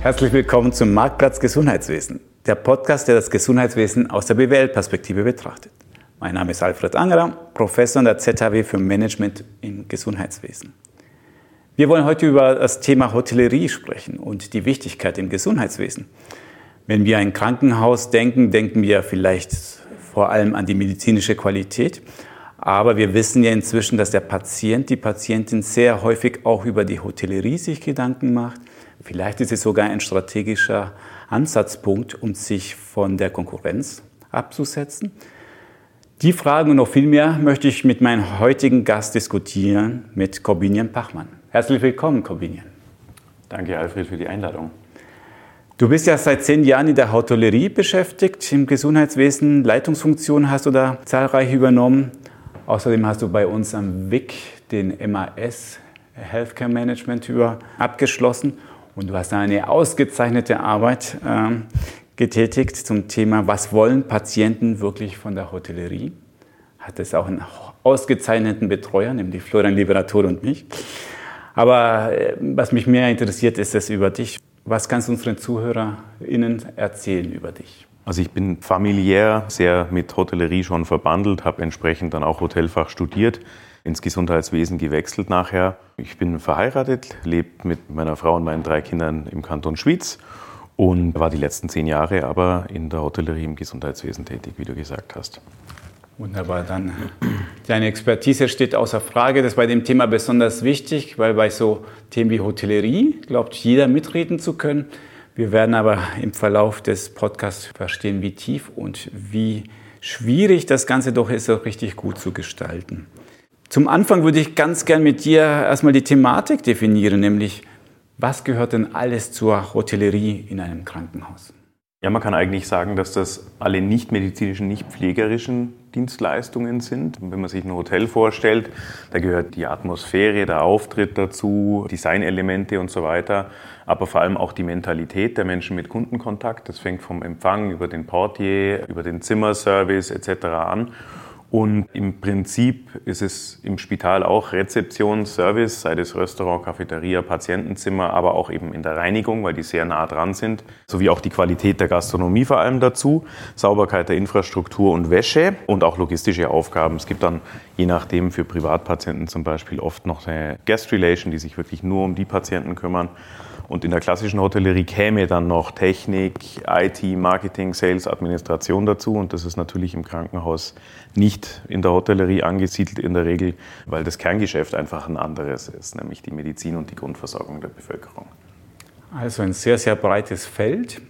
Herzlich willkommen zum Marktplatz Gesundheitswesen, der Podcast, der das Gesundheitswesen aus der BWL-Perspektive betrachtet. Mein Name ist Alfred Angerer, Professor an der ZHW für Management im Gesundheitswesen. Wir wollen heute über das Thema Hotellerie sprechen und die Wichtigkeit im Gesundheitswesen. Wenn wir an ein Krankenhaus denken, denken wir vielleicht vor allem an die medizinische Qualität. Aber wir wissen ja inzwischen, dass der Patient, die Patientin sehr häufig auch über die Hotellerie sich Gedanken macht Vielleicht ist es sogar ein strategischer Ansatzpunkt, um sich von der Konkurrenz abzusetzen. Die Fragen und noch viel mehr möchte ich mit meinem heutigen Gast diskutieren, mit Corbinian Pachmann. Herzlich willkommen, Corbinian. Danke, Alfred, für die Einladung. Du bist ja seit zehn Jahren in der Hotellerie beschäftigt, im Gesundheitswesen. Leitungsfunktionen hast du da zahlreich übernommen. Außerdem hast du bei uns am WIC den MAS Healthcare Management über abgeschlossen und du hast eine ausgezeichnete Arbeit äh, getätigt zum Thema, was wollen Patienten wirklich von der Hotellerie? Hat es auch einen ausgezeichneten Betreuer, nämlich Florian Liberator und mich. Aber äh, was mich mehr interessiert, ist es über dich. Was kannst du unseren ZuhörerInnen erzählen über dich? Also ich bin familiär sehr mit Hotellerie schon verbandelt, habe entsprechend dann auch Hotelfach studiert ins Gesundheitswesen gewechselt nachher. Ich bin verheiratet, lebe mit meiner Frau und meinen drei Kindern im Kanton Schwyz und war die letzten zehn Jahre aber in der Hotellerie im Gesundheitswesen tätig, wie du gesagt hast. Wunderbar, dann deine Expertise steht außer Frage. Das ist bei dem Thema besonders wichtig, weil bei so Themen wie Hotellerie glaubt jeder mitreden zu können. Wir werden aber im Verlauf des Podcasts verstehen, wie tief und wie schwierig das Ganze doch ist, auch richtig gut zu gestalten. Zum Anfang würde ich ganz gern mit dir erstmal die Thematik definieren, nämlich was gehört denn alles zur Hotellerie in einem Krankenhaus? Ja, man kann eigentlich sagen, dass das alle nicht medizinischen, nicht pflegerischen Dienstleistungen sind. Wenn man sich ein Hotel vorstellt, da gehört die Atmosphäre, der Auftritt dazu, Designelemente und so weiter, aber vor allem auch die Mentalität der Menschen mit Kundenkontakt. Das fängt vom Empfang über den Portier, über den Zimmerservice etc. an. Und im Prinzip ist es im Spital auch Rezeption, Service, sei es Restaurant, Cafeteria, Patientenzimmer, aber auch eben in der Reinigung, weil die sehr nah dran sind, sowie auch die Qualität der Gastronomie vor allem dazu, Sauberkeit der Infrastruktur und Wäsche und auch logistische Aufgaben. Es gibt dann je nachdem für Privatpatienten zum Beispiel oft noch eine Guest Relation, die sich wirklich nur um die Patienten kümmern. Und in der klassischen Hotellerie käme dann noch Technik, IT, Marketing, Sales, Administration dazu. Und das ist natürlich im Krankenhaus nicht in der Hotellerie angesiedelt in der Regel, weil das Kerngeschäft einfach ein anderes ist, nämlich die Medizin und die Grundversorgung der Bevölkerung. Also ein sehr, sehr breites Feld,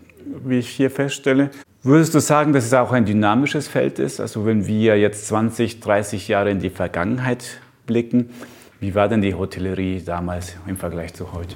wie ich hier feststelle. Würdest du sagen, dass es auch ein dynamisches Feld ist? Also wenn wir jetzt 20, 30 Jahre in die Vergangenheit blicken, wie war denn die Hotellerie damals im Vergleich zu heute?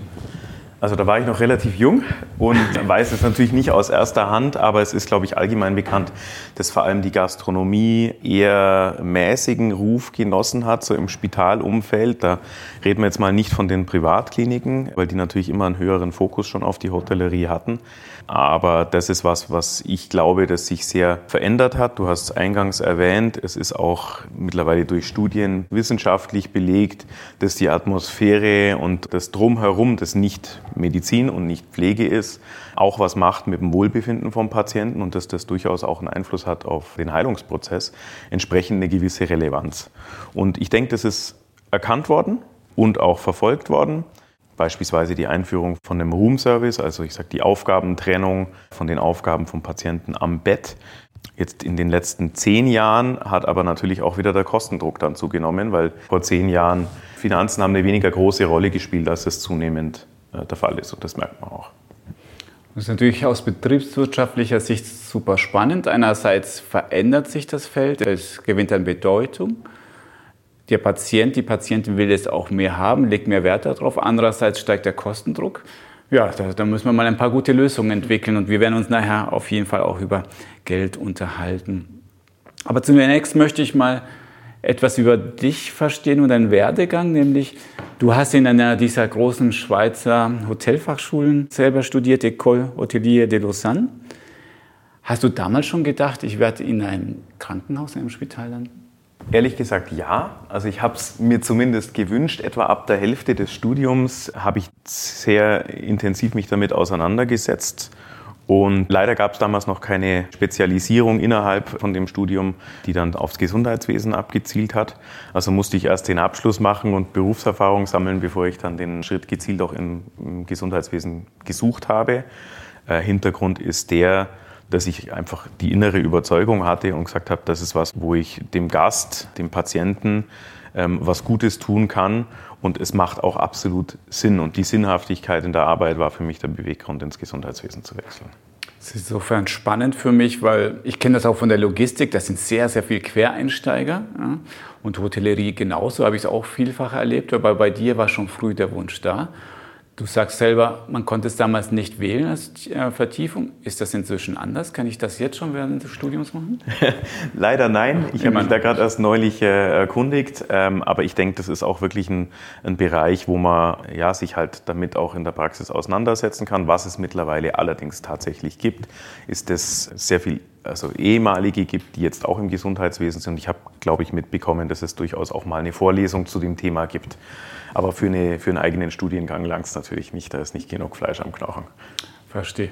Also da war ich noch relativ jung und weiß es natürlich nicht aus erster Hand, aber es ist, glaube ich, allgemein bekannt, dass vor allem die Gastronomie eher mäßigen Ruf genossen hat, so im Spitalumfeld. Da reden wir jetzt mal nicht von den Privatkliniken, weil die natürlich immer einen höheren Fokus schon auf die Hotellerie hatten. Aber das ist was, was ich glaube, das sich sehr verändert hat. Du hast es eingangs erwähnt, es ist auch mittlerweile durch Studien wissenschaftlich belegt, dass die Atmosphäre und das Drumherum, das nicht Medizin und nicht Pflege ist, auch was macht mit dem Wohlbefinden vom Patienten und dass das durchaus auch einen Einfluss hat auf den Heilungsprozess, entsprechend eine gewisse Relevanz. Und ich denke, das ist erkannt worden und auch verfolgt worden. Beispielsweise die Einführung von einem Room-Service, also ich sage die Aufgabentrennung von den Aufgaben vom Patienten am Bett. Jetzt in den letzten zehn Jahren hat aber natürlich auch wieder der Kostendruck dann zugenommen, weil vor zehn Jahren Finanzen haben eine weniger große Rolle gespielt, als es zunehmend äh, der Fall ist. Und das merkt man auch. Das ist natürlich aus betriebswirtschaftlicher Sicht super spannend. Einerseits verändert sich das Feld, es gewinnt an Bedeutung. Der Patient, die Patientin will es auch mehr haben, legt mehr Wert darauf. Andererseits steigt der Kostendruck. Ja, da, da, müssen wir mal ein paar gute Lösungen entwickeln und wir werden uns nachher auf jeden Fall auch über Geld unterhalten. Aber zunächst möchte ich mal etwas über dich verstehen und deinen Werdegang, nämlich du hast in einer dieser großen Schweizer Hotelfachschulen selber studiert, École Hotelier de Lausanne. Hast du damals schon gedacht, ich werde in einem Krankenhaus, in einem Spital landen? Ehrlich gesagt ja. Also ich habe es mir zumindest gewünscht. Etwa ab der Hälfte des Studiums habe ich sehr intensiv mich damit auseinandergesetzt. Und leider gab es damals noch keine Spezialisierung innerhalb von dem Studium, die dann aufs Gesundheitswesen abgezielt hat. Also musste ich erst den Abschluss machen und Berufserfahrung sammeln, bevor ich dann den Schritt gezielt auch im, Gesundheitswesen gesucht habe. Äh, Hintergrund ist der, dass ich einfach die innere Überzeugung hatte und gesagt habe, das ist was, wo ich dem Gast, dem Patienten ähm, was Gutes tun kann. Und es macht auch absolut Sinn. Und die Sinnhaftigkeit in der Arbeit war für mich der Beweggrund, ins Gesundheitswesen zu wechseln. Das ist insofern spannend für mich, weil ich kenne das auch von der Logistik. Das sind sehr, sehr viele Quereinsteiger. Ja. Und Hotellerie genauso habe ich es auch vielfach erlebt. Aber bei dir war schon früh der Wunsch da. Du sagst selber, man konnte es damals nicht wählen als äh, Vertiefung. Ist das inzwischen anders? Kann ich das jetzt schon während des Studiums machen? Leider nein. Ich habe mich da gerade erst neulich äh, erkundigt. Ähm, aber ich denke, das ist auch wirklich ein, ein, Bereich, wo man ja, sich halt damit auch in der Praxis auseinandersetzen kann. Was es mittlerweile allerdings tatsächlich gibt, ist, dass sehr viel also ehemalige gibt, die jetzt auch im Gesundheitswesen sind. Ich habe, glaube ich, mitbekommen, dass es durchaus auch mal eine Vorlesung zu dem Thema gibt. Aber für, eine, für einen eigenen Studiengang langt es natürlich nicht, da ist nicht genug Fleisch am Knochen. Verstehe.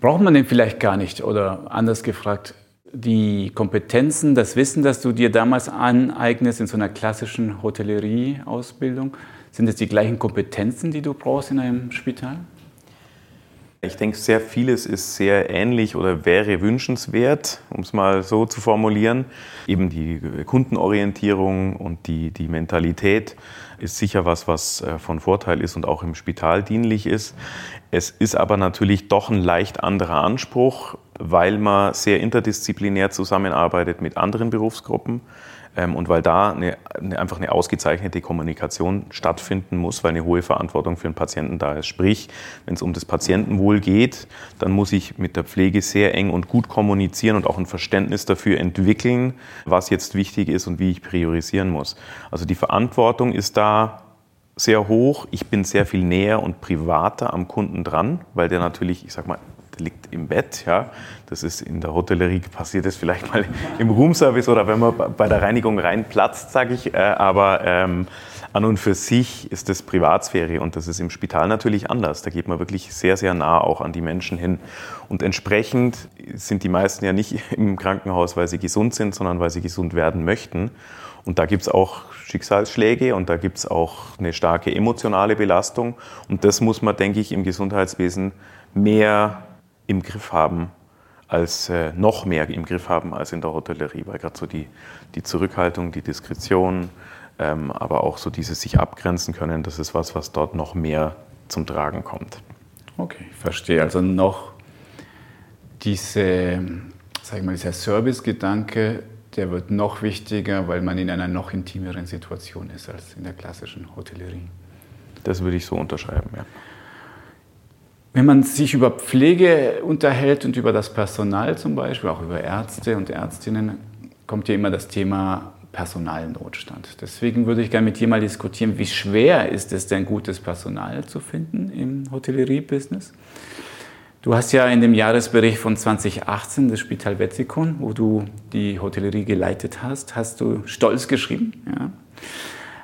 Braucht man den vielleicht gar nicht? Oder anders gefragt, die Kompetenzen, das Wissen, das du dir damals aneignest in so einer klassischen Hotellerie-Ausbildung, sind es die gleichen Kompetenzen, die du brauchst in einem Spital? Ich denke, sehr vieles ist sehr ähnlich oder wäre wünschenswert, um es mal so zu formulieren. Eben die Kundenorientierung und die, die Mentalität ist sicher was, was äh, von Vorteil ist und auch im Spital dienlich ist. Es ist aber natürlich doch ein leicht anderer Anspruch, weil man sehr interdisziplinär zusammenarbeitet mit anderen Berufsgruppen. Ähm, und weil da eine, einfach eine ausgezeichnete Kommunikation stattfinden muss, weil eine hohe Verantwortung für den Patienten da ist. Sprich, wenn es um das Patientenwohl geht, dann muss ich mit der Pflege sehr eng und gut kommunizieren und auch ein Verständnis dafür entwickeln, was jetzt wichtig ist und wie ich priorisieren muss. Also die Verantwortung ist da sehr hoch. Ich bin sehr viel näher und privater am Kunden dran, weil der natürlich, ich sag mal, im Bett. Ja. Das ist in der Hotellerie passiert es vielleicht mal im Roomservice oder wenn man bei der Reinigung reinplatzt, sage ich. Äh, aber ähm, an und für sich ist das Privatsphäre und das ist im Spital natürlich anders. Da geht man wirklich sehr, sehr nah auch an die Menschen hin. Und entsprechend sind die meisten ja nicht im Krankenhaus, weil sie gesund sind, sondern weil sie gesund werden möchten. Und da gibt es auch Schicksalsschläge und da gibt es auch eine starke emotionale Belastung. Und das muss man, denke ich, im Gesundheitswesen mehr im Griff haben, als äh, noch mehr im Griff haben als in der Hotellerie, weil gerade so die, die Zurückhaltung, die Diskretion, ähm, aber auch so dieses sich abgrenzen können, das ist was, was dort noch mehr zum Tragen kommt. Okay, verstehe. Also noch diese, sag ich mal, dieser Service-Gedanke, der wird noch wichtiger, weil man in einer noch intimeren Situation ist als in der klassischen Hotellerie. Das würde ich so unterschreiben, ja. Wenn man sich über Pflege unterhält und über das Personal zum Beispiel, auch über Ärzte und Ärztinnen, kommt ja immer das Thema Personalnotstand. Deswegen würde ich gerne mit dir mal diskutieren, wie schwer ist es denn, gutes Personal zu finden im Hotellerie-Business? Du hast ja in dem Jahresbericht von 2018 des Spital Wetzikon, wo du die Hotellerie geleitet hast, hast du stolz geschrieben. Ja.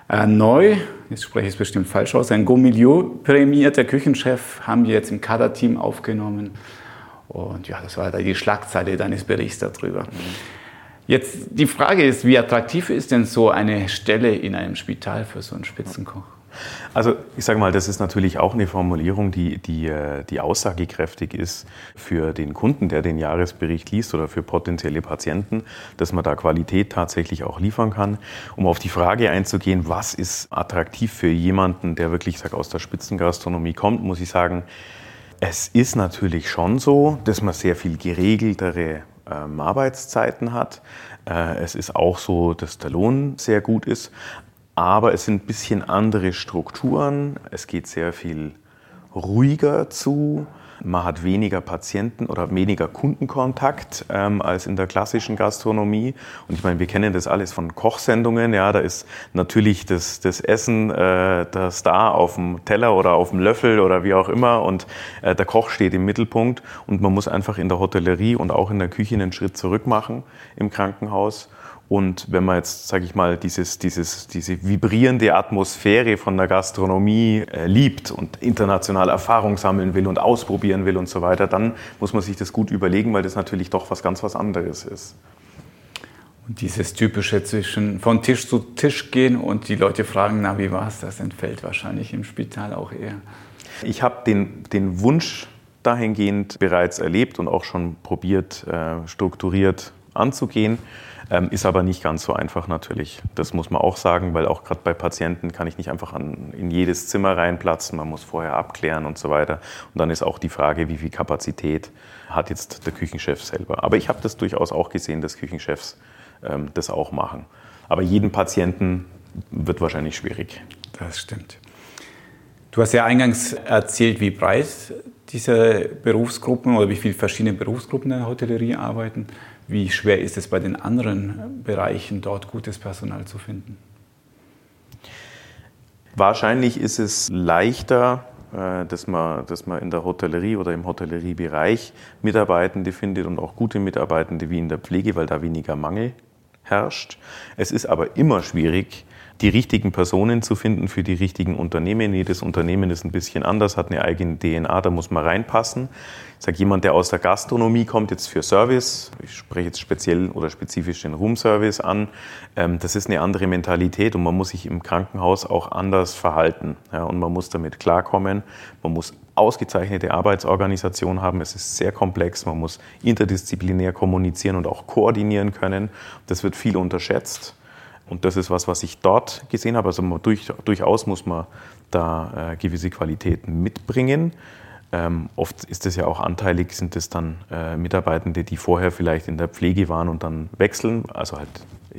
Äh, neu, jetzt spreche ich es bestimmt falsch aus, ein Gomilio prämierter Küchenchef haben wir jetzt im Kaderteam aufgenommen. Und ja, das war da die Schlagzeile deines Berichts darüber. Jetzt die Frage ist, wie attraktiv ist denn so eine Stelle in einem Spital für so einen Spitzenkoch? Also ich sage mal, das ist natürlich auch eine Formulierung, die, die, äh, die aussagekräftig ist für den Kunden, der den Jahresbericht liest oder für potenzielle Patienten, dass man da Qualität tatsächlich auch liefern kann. Um auf die Frage einzugehen, was ist attraktiv für jemanden, der wirklich sag, aus der Spitzengastronomie kommt, muss ich sagen, es ist natürlich schon so, dass man sehr viel geregeltere ähm, Arbeitszeiten hat. Äh, es ist auch so, dass der Lohn sehr gut ist aber es sind ein bisschen andere Strukturen. Es geht sehr viel ruhiger zu. Man hat weniger Patienten oder weniger Kundenkontakt ähm, als in der klassischen Gastronomie. Und ich meine, wir kennen das alles von Kochsendungen. Ja, da ist natürlich das, das Essen äh, das da auf dem Teller oder auf dem Löffel oder wie auch immer. Und äh, der Koch steht im Mittelpunkt. Und man muss einfach in der Hotellerie und auch in der Küche einen Schritt zurück machen im Krankenhaus Und wenn man jetzt, sage ich mal, dieses, dieses, diese vibrierende Atmosphäre von der Gastronomie äh, liebt und international Erfahrung sammeln will und ausprobieren will und so weiter, dann muss man sich das gut überlegen, weil das natürlich doch was ganz was anderes ist. Und dieses typische zwischen von Tisch zu Tisch gehen und die Leute fragen, na, wie war es, das entfällt wahrscheinlich im Spital auch eher. Ich habe den, den Wunsch dahingehend bereits erlebt und auch schon probiert, äh, strukturiert anzugehen. Ähm, ist aber nicht ganz so einfach natürlich. Das muss man auch sagen, weil auch gerade bei Patienten kann ich nicht einfach an, in jedes Zimmer reinplatzen. Man muss vorher abklären und so weiter. Und dann ist auch die Frage, wie viel Kapazität hat jetzt der Küchenchef selber. Aber ich habe das durchaus auch gesehen, dass Küchenchefs ähm, das auch machen. Aber jeden Patienten wird wahrscheinlich schwierig. Das stimmt. Du hast ja eingangs erzählt, wie breit diese Berufsgruppen oder wie viele verschiedene Berufsgruppen in der Hotellerie arbeiten. Wie schwer ist es bei den anderen Bereichen, dort gutes Personal zu finden? Wahrscheinlich ist es leichter, äh, dass man, dass man in der Hotellerie oder im Hotelleriebereich Mitarbeitende findet und auch gute Mitarbeitende wie in der Pflege, weil da weniger Mangel herrscht. Es ist aber immer schwierig, die richtigen Personen zu finden für die richtigen Unternehmen. Jedes Unternehmen ist ein bisschen anders, hat eine eigene DNA, da muss man reinpassen. Ich sage, jemand, der aus der Gastronomie kommt, jetzt für Service, ich spreche jetzt speziell oder spezifisch den Roomservice an, ähm, das ist eine andere Mentalität und man muss sich im Krankenhaus auch anders verhalten. Und man muss damit klarkommen, man muss ausgezeichnete Arbeitsorganisation haben. Es ist sehr komplex, man muss interdisziplinär kommunizieren und auch koordinieren können. Das wird viel unterschätzt. Und das ist was, was ich dort gesehen habe. Also durch, durchaus muss man da äh, gewisse Qualitäten mitbringen. Ähm, oft ist es ja auch anteilig, sind es dann äh, Mitarbeitende, die vorher vielleicht in der Pflege waren und dann wechseln, also halt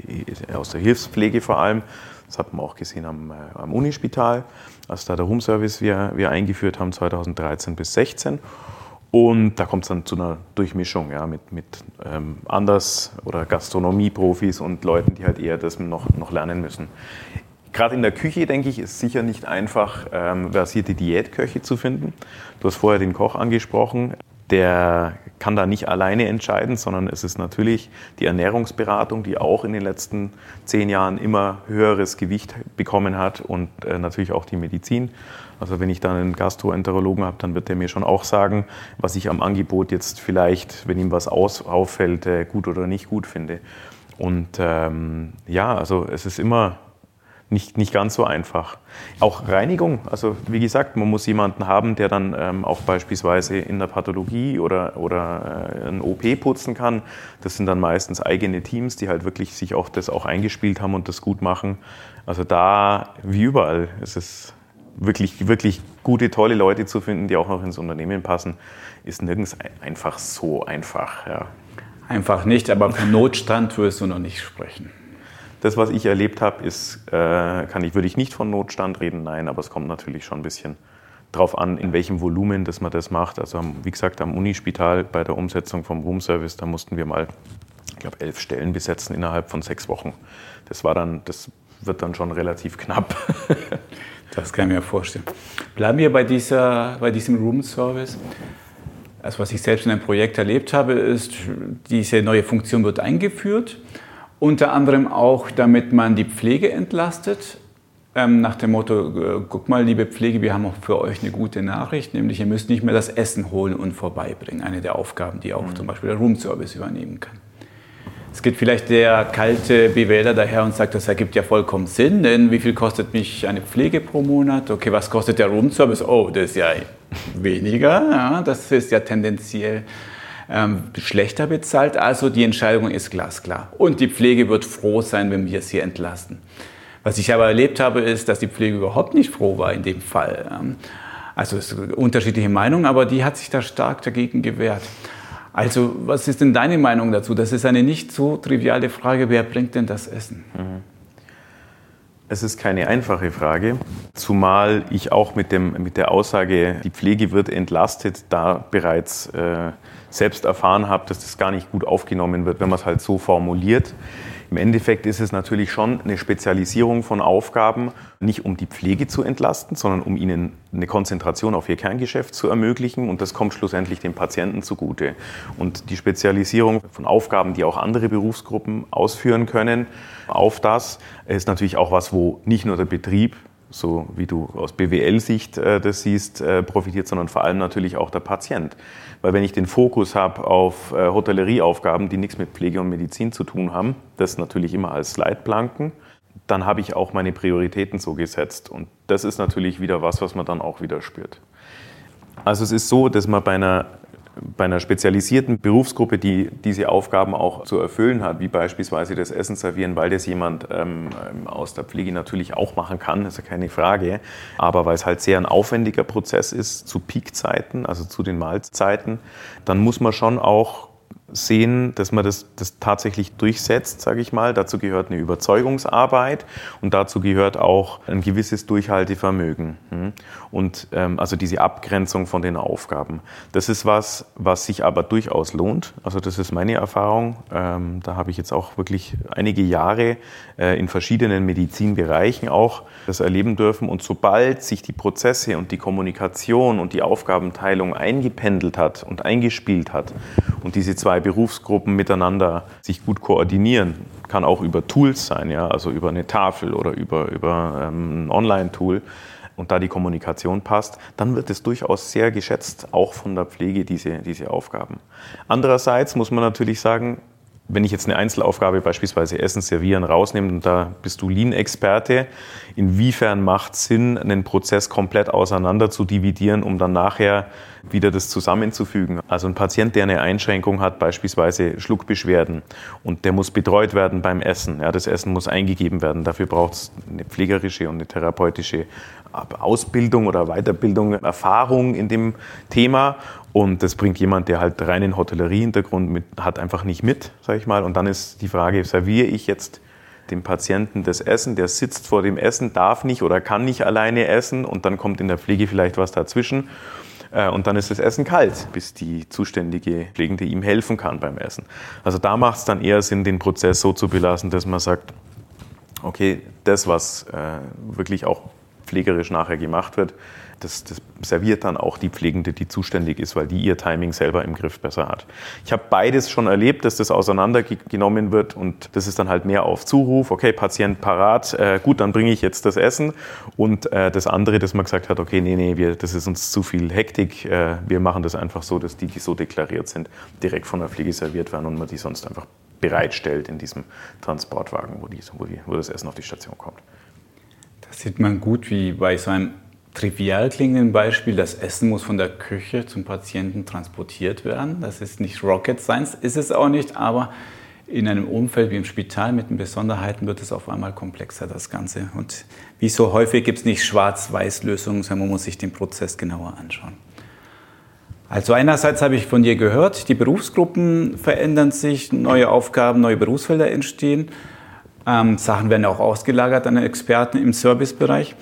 äh, aus der Hilfspflege vor allem. Das hat man auch gesehen am, äh, am Unispital, als da der Home Service wir, wir eingeführt haben 2013 bis 2016. Und da kommt es dann zu einer Durchmischung ja, mit, mit ähm, Anders- oder Gastronomieprofis und Leuten, die halt eher das noch, noch lernen müssen. Gerade in der Küche, denke ich, ist sicher nicht einfach, ähm, versierte Diätköche zu finden. Du hast vorher den Koch angesprochen. Der kann da nicht alleine entscheiden, sondern es ist natürlich die Ernährungsberatung, die auch in den letzten zehn Jahren immer höheres Gewicht bekommen hat und äh, natürlich auch die Medizin. Also wenn ich dann einen Gastroenterologen habe, dann wird der mir schon auch sagen, was ich am Angebot jetzt vielleicht, wenn ihm was aus, auffällt, äh, gut oder nicht gut finde. Und ähm, ja, also es ist immer nicht, nicht ganz so einfach. Auch Reinigung, also wie gesagt, man muss jemanden haben, der dann ähm, auch beispielsweise in der Pathologie oder, oder äh, ein OP putzen kann. Das sind dann meistens eigene Teams, die halt wirklich sich auch das auch eingespielt haben und das gut machen. Also da, wie überall, ist es wirklich, wirklich gute, tolle Leute zu finden, die auch noch ins Unternehmen passen, ist nirgends einfach so einfach. Ja. Einfach nicht, aber von Notstand wirst du noch nicht sprechen. Das, was ich erlebt habe, ist, äh, kann ich, würde ich nicht von Notstand reden, nein, aber es kommt natürlich schon ein bisschen drauf an, in welchem Volumen dass man das macht. Also wie gesagt, am Unispital bei der Umsetzung vom Roomservice, da mussten wir mal, ich glaube, elf Stellen besetzen innerhalb von sechs Wochen. Das war dann, das wird dann schon relativ knapp. das kann ich mir vorstellen. Bleiben wir bei, dieser, bei diesem Room-Service. Also was ich selbst in einem Projekt erlebt habe, ist, diese neue Funktion wird eingeführt. Unter anderem auch, damit man die Pflege entlastet. Ähm, nach dem Motto, äh, guck mal, liebe Pflege, wir haben auch für euch eine gute Nachricht, nämlich ihr müsst nicht mehr das Essen holen und vorbeibringen. Eine der Aufgaben, die auch mhm. zum Beispiel der Room-Service übernehmen kann. Es geht vielleicht der kalte Bewähler daher und sagt, das ergibt ja vollkommen Sinn, denn wie viel kostet mich eine Pflege pro Monat? Okay, was kostet der Roomservice? Oh, das ist ja weniger. Ja, das ist ja tendenziell ähm, schlechter bezahlt. Also die Entscheidung ist glasklar. Und die Pflege wird froh sein, wenn wir sie entlasten. Was ich aber erlebt habe, ist, dass die Pflege überhaupt nicht froh war in dem Fall. Also es sind unterschiedliche Meinungen, aber die hat sich da stark dagegen gewehrt. Also, was ist denn deine Meinung dazu? Das ist eine nicht so triviale Frage. Wer bringt denn das Essen? Mhm. Es ist keine einfache Frage, zumal ich auch mit, dem, mit der Aussage, die Pflege wird entlastet, da bereits äh, selbst erfahren habe, dass das gar nicht gut aufgenommen wird, wenn man es halt so formuliert. Im Endeffekt ist es natürlich schon eine Spezialisierung von Aufgaben, nicht um die Pflege zu entlasten, sondern um ihnen eine Konzentration auf ihr Kerngeschäft zu ermöglichen und das kommt schlussendlich dem Patienten zugute. Und die Spezialisierung von Aufgaben, die auch andere Berufsgruppen ausführen können, auf das ist natürlich auch was, wo nicht nur der Betrieb so wie du aus BWL-Sicht äh, das siehst, äh, profitiert, sondern vor allem natürlich auch der Patient. Weil wenn ich den Fokus habe auf äh, Hotellerieaufgaben, die nichts mit Pflege und Medizin zu tun haben, das natürlich immer als Leitplanken, dann habe ich auch meine Prioritäten so gesetzt. Und das ist natürlich wieder was, was man dann auch wieder spürt. Also es ist so, dass man bei einer bei einer spezialisierten Berufsgruppe, die diese Aufgaben auch zu erfüllen hat, wie beispielsweise das Essen servieren, weil das jemand ähm, aus der Pflege natürlich auch machen kann, ist ja keine Frage. Aber weil es halt sehr ein aufwendiger Prozess ist zu Peakzeiten, also zu den Mahlzeiten, dann muss man schon auch sehen, dass man das, das tatsächlich durchsetzt, sage ich mal. Dazu gehört eine Überzeugungsarbeit und dazu gehört auch ein gewisses Durchhaltevermögen. Hm? Und ähm, also diese Abgrenzung von den Aufgaben. Das ist was, was sich aber durchaus lohnt. Also das ist meine Erfahrung. Ähm, da habe ich jetzt auch wirklich einige Jahre äh, in verschiedenen Medizinbereichen auch das erleben dürfen. Und sobald sich die Prozesse und die Kommunikation und die Aufgabenteilung eingependelt hat und eingespielt hat und diese zwei Berufsgruppen miteinander sich gut koordinieren, kann auch über Tools sein, ja, also über eine Tafel oder über, über ähm, ein Online-Tool, und da die Kommunikation passt, dann wird es durchaus sehr geschätzt, auch von der Pflege, diese, diese Aufgaben. Andererseits muss man natürlich sagen, wenn ich jetzt eine Einzelaufgabe, beispielsweise Essen servieren, rausnehme, und da bist du Lean-Experte, inwiefern macht es Sinn, einen Prozess komplett auseinander zu dividieren, um dann nachher wieder das zusammenzufügen? Also ein Patient, der eine Einschränkung hat, beispielsweise Schluckbeschwerden, und der muss betreut werden beim Essen. Ja, das Essen muss eingegeben werden. Dafür braucht es eine pflegerische und eine therapeutische Ausbildung oder Weiterbildung, Erfahrung in dem Thema. Und das bringt jemand, der halt reinen Hotellerie-Hintergrund mit, hat, einfach nicht mit, sage ich mal. Und dann ist die Frage, serviere ich jetzt dem Patienten das Essen, der sitzt vor dem Essen, darf nicht oder kann nicht alleine essen und dann kommt in der Pflege vielleicht was dazwischen. Äh, und dann ist das Essen kalt, bis die zuständige Pflegende ihm helfen kann beim Essen. Also da macht es dann eher Sinn, den Prozess so zu belassen, dass man sagt, okay, das, was äh, wirklich auch pflegerisch nachher gemacht wird, das, das, serviert dann auch die Pflegende, die zuständig ist, weil die ihr Timing selber im Griff besser hat. Ich habe beides schon erlebt, dass das auseinandergenommen wird und das ist dann halt mehr auf Zuruf, okay, Patient parat, äh, gut, dann bringe ich jetzt das Essen und äh, das andere, dass man gesagt hat, okay, nee, nee, wir, das ist uns zu viel Hektik, äh, wir machen das einfach so, dass die, die so deklariert sind, direkt von der Pflege serviert werden und man die sonst einfach bereitstellt in diesem Transportwagen, wo, die, wo, die, wo das Essen auf die Station kommt. Sieht man gut, wie bei so einem trivial klingenden Beispiel, das Essen muss von der Küche zum Patienten transportiert werden. Das ist nicht Rocket Science, ist es auch nicht, aber in einem Umfeld wie im Spital mit den Besonderheiten wird es auf einmal komplexer, das Ganze. Und wie so häufig gibt es nicht Schwarz-Weiß-Lösungen, sondern man muss sich den Prozess genauer anschauen. Also einerseits habe ich von dir gehört, die Berufsgruppen verändern sich, neue Aufgaben, neue Berufsfelder entstehen. Ähm, Sachen werden auch ausgelagert an Experten im Servicebereich.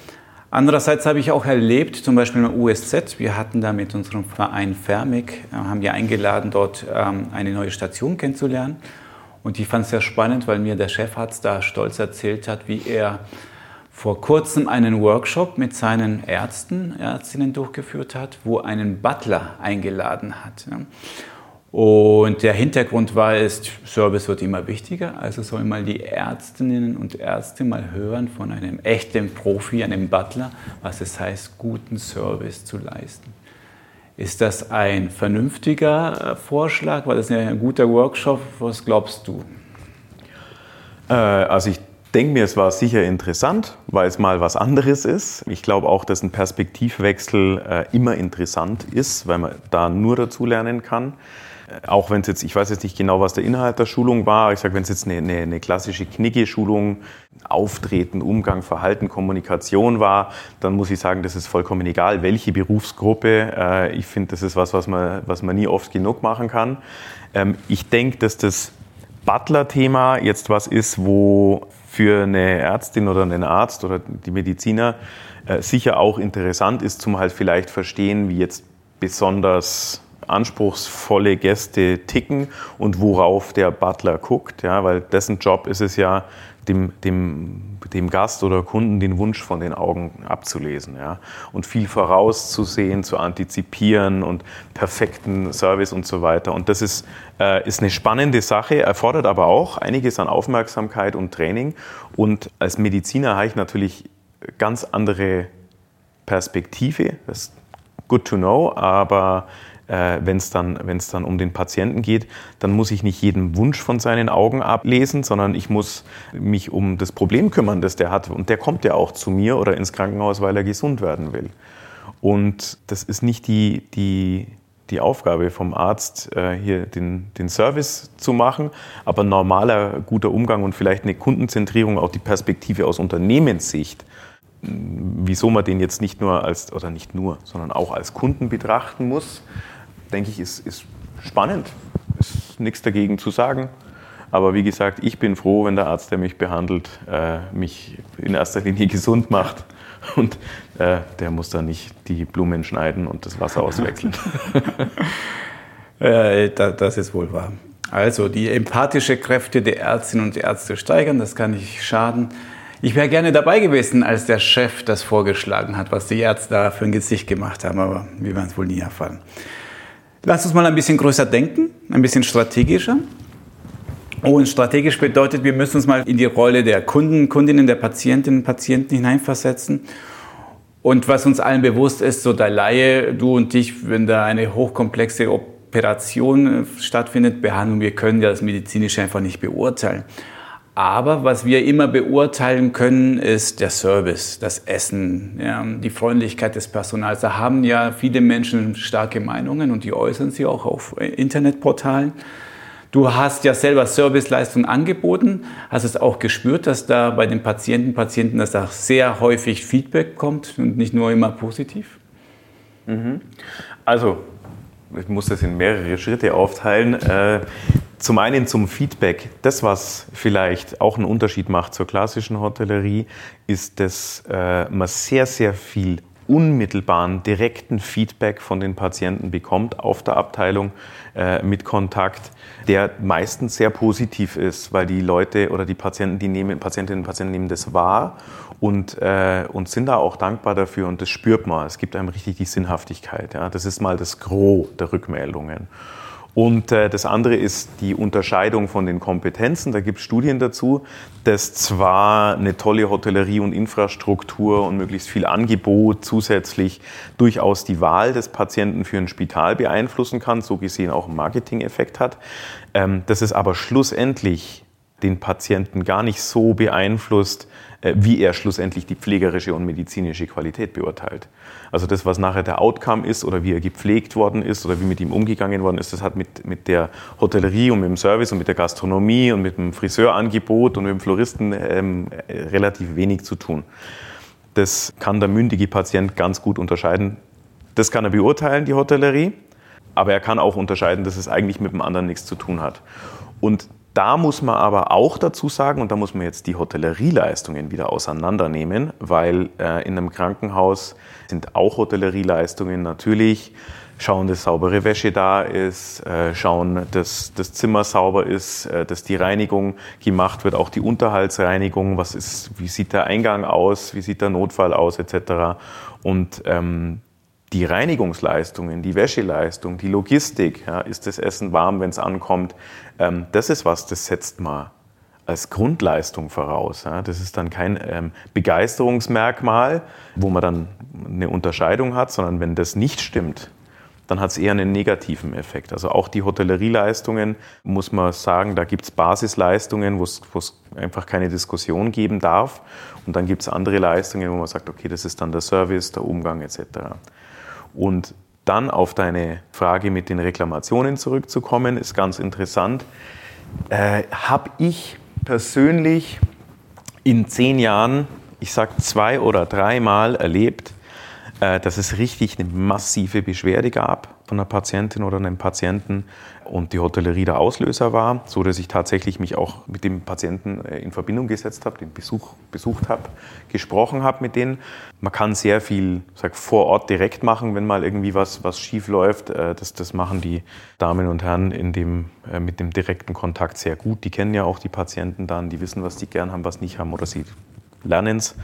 Andererseits habe ich auch erlebt, zum Beispiel im USZ, wir hatten da mit unserem Verein Fermig, äh, haben wir eingeladen, dort ähm, eine neue Station kennenzulernen. Und ich fand es sehr spannend, weil mir der Chefarzt da stolz erzählt hat, wie er vor kurzem einen Workshop mit seinen Ärzten, Ärztinnen durchgeführt hat, wo einen Butler eingeladen hat. Und der Hintergrund war, ist, Service wird immer wichtiger, also sollen mal die Ärztinnen und Ärzte mal hören von einem echten Profi, einem Butler, was es heißt, guten Service zu leisten. Ist das ein vernünftiger äh, Vorschlag? War das ein guter Workshop? Was glaubst du? Äh, also ich denke mir, es war sicher interessant, weil es mal was anderes ist. Ich glaube auch, dass ein Perspektivwechsel äh, immer interessant ist, weil man da nur dazulernen kann. Auch wenn es jetzt, ich weiß jetzt nicht genau, was der Inhalt der Schulung war, ich sage, wenn es jetzt eine, eine, eine klassische Knicke-Schulung, Auftreten, Umgang, Verhalten, Kommunikation war, dann muss ich sagen, das ist vollkommen egal, welche Berufsgruppe. Äh, ich finde, das ist was, was man, was man nie oft genug machen kann. Ähm, ich denke, dass das Butler-Thema jetzt was ist, wo für eine Ärztin oder einen Arzt oder die Mediziner äh, sicher auch interessant ist, zum halt vielleicht verstehen, wie jetzt besonders anspruchsvolle Gäste ticken und worauf der Butler guckt, ja, weil dessen Job ist es ja, dem, dem, dem Gast oder Kunden den Wunsch von den Augen abzulesen ja? und viel vorauszusehen, zu antizipieren und perfekten Service und so weiter. Und das ist, äh, ist eine spannende Sache, erfordert aber auch einiges an Aufmerksamkeit und Training. Und als Mediziner habe ich natürlich ganz andere Perspektive. Das ist good to know, aber äh, wenn es dann, dann um den Patienten geht, dann muss ich nicht jeden Wunsch von seinen Augen ablesen, sondern ich muss mich um das Problem kümmern, das der hat. Und der kommt ja auch zu mir oder ins Krankenhaus, weil er gesund werden will. Und das ist nicht die, die, die Aufgabe vom Arzt, äh, hier den, den Service zu machen, aber normaler guter Umgang und vielleicht eine Kundenzentrierung, auch die Perspektive aus Unternehmenssicht, wieso man den jetzt nicht nur als, oder nicht nur, sondern auch als Kunden betrachten muss, denke ich, ist, ist spannend. Ist nichts dagegen zu sagen. Aber wie gesagt, ich bin froh, wenn der Arzt, der mich behandelt, äh, mich in erster Linie gesund macht. Und äh, der muss dann nicht die Blumen schneiden und das Wasser auswechseln. äh, das ist wohl wahr. Also die empathische Kräfte der Ärztinnen und Ärzte steigern, das kann nicht schaden. Ich wäre gerne dabei gewesen, als der Chef das vorgeschlagen hat, was die Ärzte da für ein Gesicht gemacht haben, aber wir werden es wohl nie erfahren. Lass uns mal ein bisschen größer denken, ein bisschen strategischer. Und strategisch bedeutet, wir müssen uns mal in die Rolle der Kunden, Kundinnen, der Patientinnen, Patienten hineinversetzen. Und was uns allen bewusst ist, so der Laie, du und ich, wenn da eine hochkomplexe Operation äh, stattfindet, Behandlung, wir können ja das Medizinische einfach nicht beurteilen. Aber was wir immer beurteilen können, ist der Service, das Essen, ja, die Freundlichkeit des Personals. Da haben ja viele Menschen starke Meinungen und die äußern sie auch auf Internetportalen. Du hast ja selber Serviceleistungen angeboten, hast es auch gespürt, dass da bei den Patienten, Patienten, dass da sehr häufig Feedback kommt und nicht nur immer positiv? Mhm. Also, ich muss das in mehrere Schritte aufteilen. Äh, zum einen zum Feedback. Das, was vielleicht auch einen Unterschied macht zur klassischen Hotellerie, ist, dass äh, man sehr, sehr viel unmittelbaren, direkten Feedback von den Patienten bekommt auf der Abteilung äh, mit Kontakt, der meistens sehr positiv ist, weil die Leute oder die Patienten, die nehmen, Patientinnen und Patienten nehmen das wahr und, äh, und sind da auch dankbar dafür und das spürt man. Es gibt einem richtig die Sinnhaftigkeit. Ja. Das ist mal das Gros der Rückmeldungen. Und äh, das andere ist die Unterscheidung von den Kompetenzen. Da gibt es Studien dazu, dass zwar eine tolle Hotellerie und Infrastruktur und möglichst viel Angebot zusätzlich durchaus die Wahl des Patienten für ein Spital beeinflussen kann, so gesehen auch einen Marketing-Effekt hat, ähm, dass es aber schlussendlich den Patienten gar nicht so beeinflusst, wie er schlussendlich die pflegerische und medizinische Qualität beurteilt. Also das, was nachher der Outcome ist oder wie er gepflegt worden ist oder wie mit ihm umgegangen worden ist, das hat mit, mit der Hotellerie und mit dem Service und mit der Gastronomie und mit dem Friseurangebot und mit dem Floristen ähm, relativ wenig zu tun. Das kann der mündige Patient ganz gut unterscheiden. Das kann er beurteilen, die Hotellerie, aber er kann auch unterscheiden, dass es eigentlich mit dem anderen nichts zu tun hat. Und da muss man aber auch dazu sagen, und da muss man jetzt die Hotellerieleistungen wieder auseinandernehmen, weil äh, in einem Krankenhaus sind auch Hotellerieleistungen natürlich. Schauen, dass saubere Wäsche da ist, äh, schauen, dass das Zimmer sauber ist, äh, dass die Reinigung gemacht wird, auch die Unterhaltsreinigung, was ist, wie sieht der Eingang aus, wie sieht der Notfall aus, etc. Und ähm, die Reinigungsleistungen, die Wäscheleistung, die Logistik, ja, ist das Essen warm, wenn es ankommt, ähm, das ist was, das setzt man als Grundleistung voraus. Ja. Das ist dann kein ähm, Begeisterungsmerkmal, wo man dann eine Unterscheidung hat, sondern wenn das nicht stimmt, dann hat es eher einen negativen Effekt. Also auch die Hotellerieleistungen, muss man sagen, da gibt es Basisleistungen, wo es einfach keine Diskussion geben darf. Und dann gibt es andere Leistungen, wo man sagt, okay, das ist dann der Service, der Umgang etc. Und dann auf deine Frage mit den Reklamationen zurückzukommen, ist ganz interessant. Äh, Habe ich persönlich in zehn Jahren, ich sage zwei oder dreimal erlebt, äh, dass es richtig eine massive Beschwerde gab von einer Patientin oder einem Patienten und die Hotellerie der Auslöser war, so dass ich tatsächlich mich auch mit dem Patienten äh, in Verbindung gesetzt habe, den Besuch besucht habe, gesprochen habe mit denen. Man kann sehr viel sag, vor Ort direkt machen, wenn mal irgendwie was, was schief läuft. Äh, das, das machen die Damen und Herren in dem, äh, mit dem direkten Kontakt sehr gut. Die kennen ja auch die Patienten dann, die wissen, was die gern haben, was nicht haben oder sie lernen es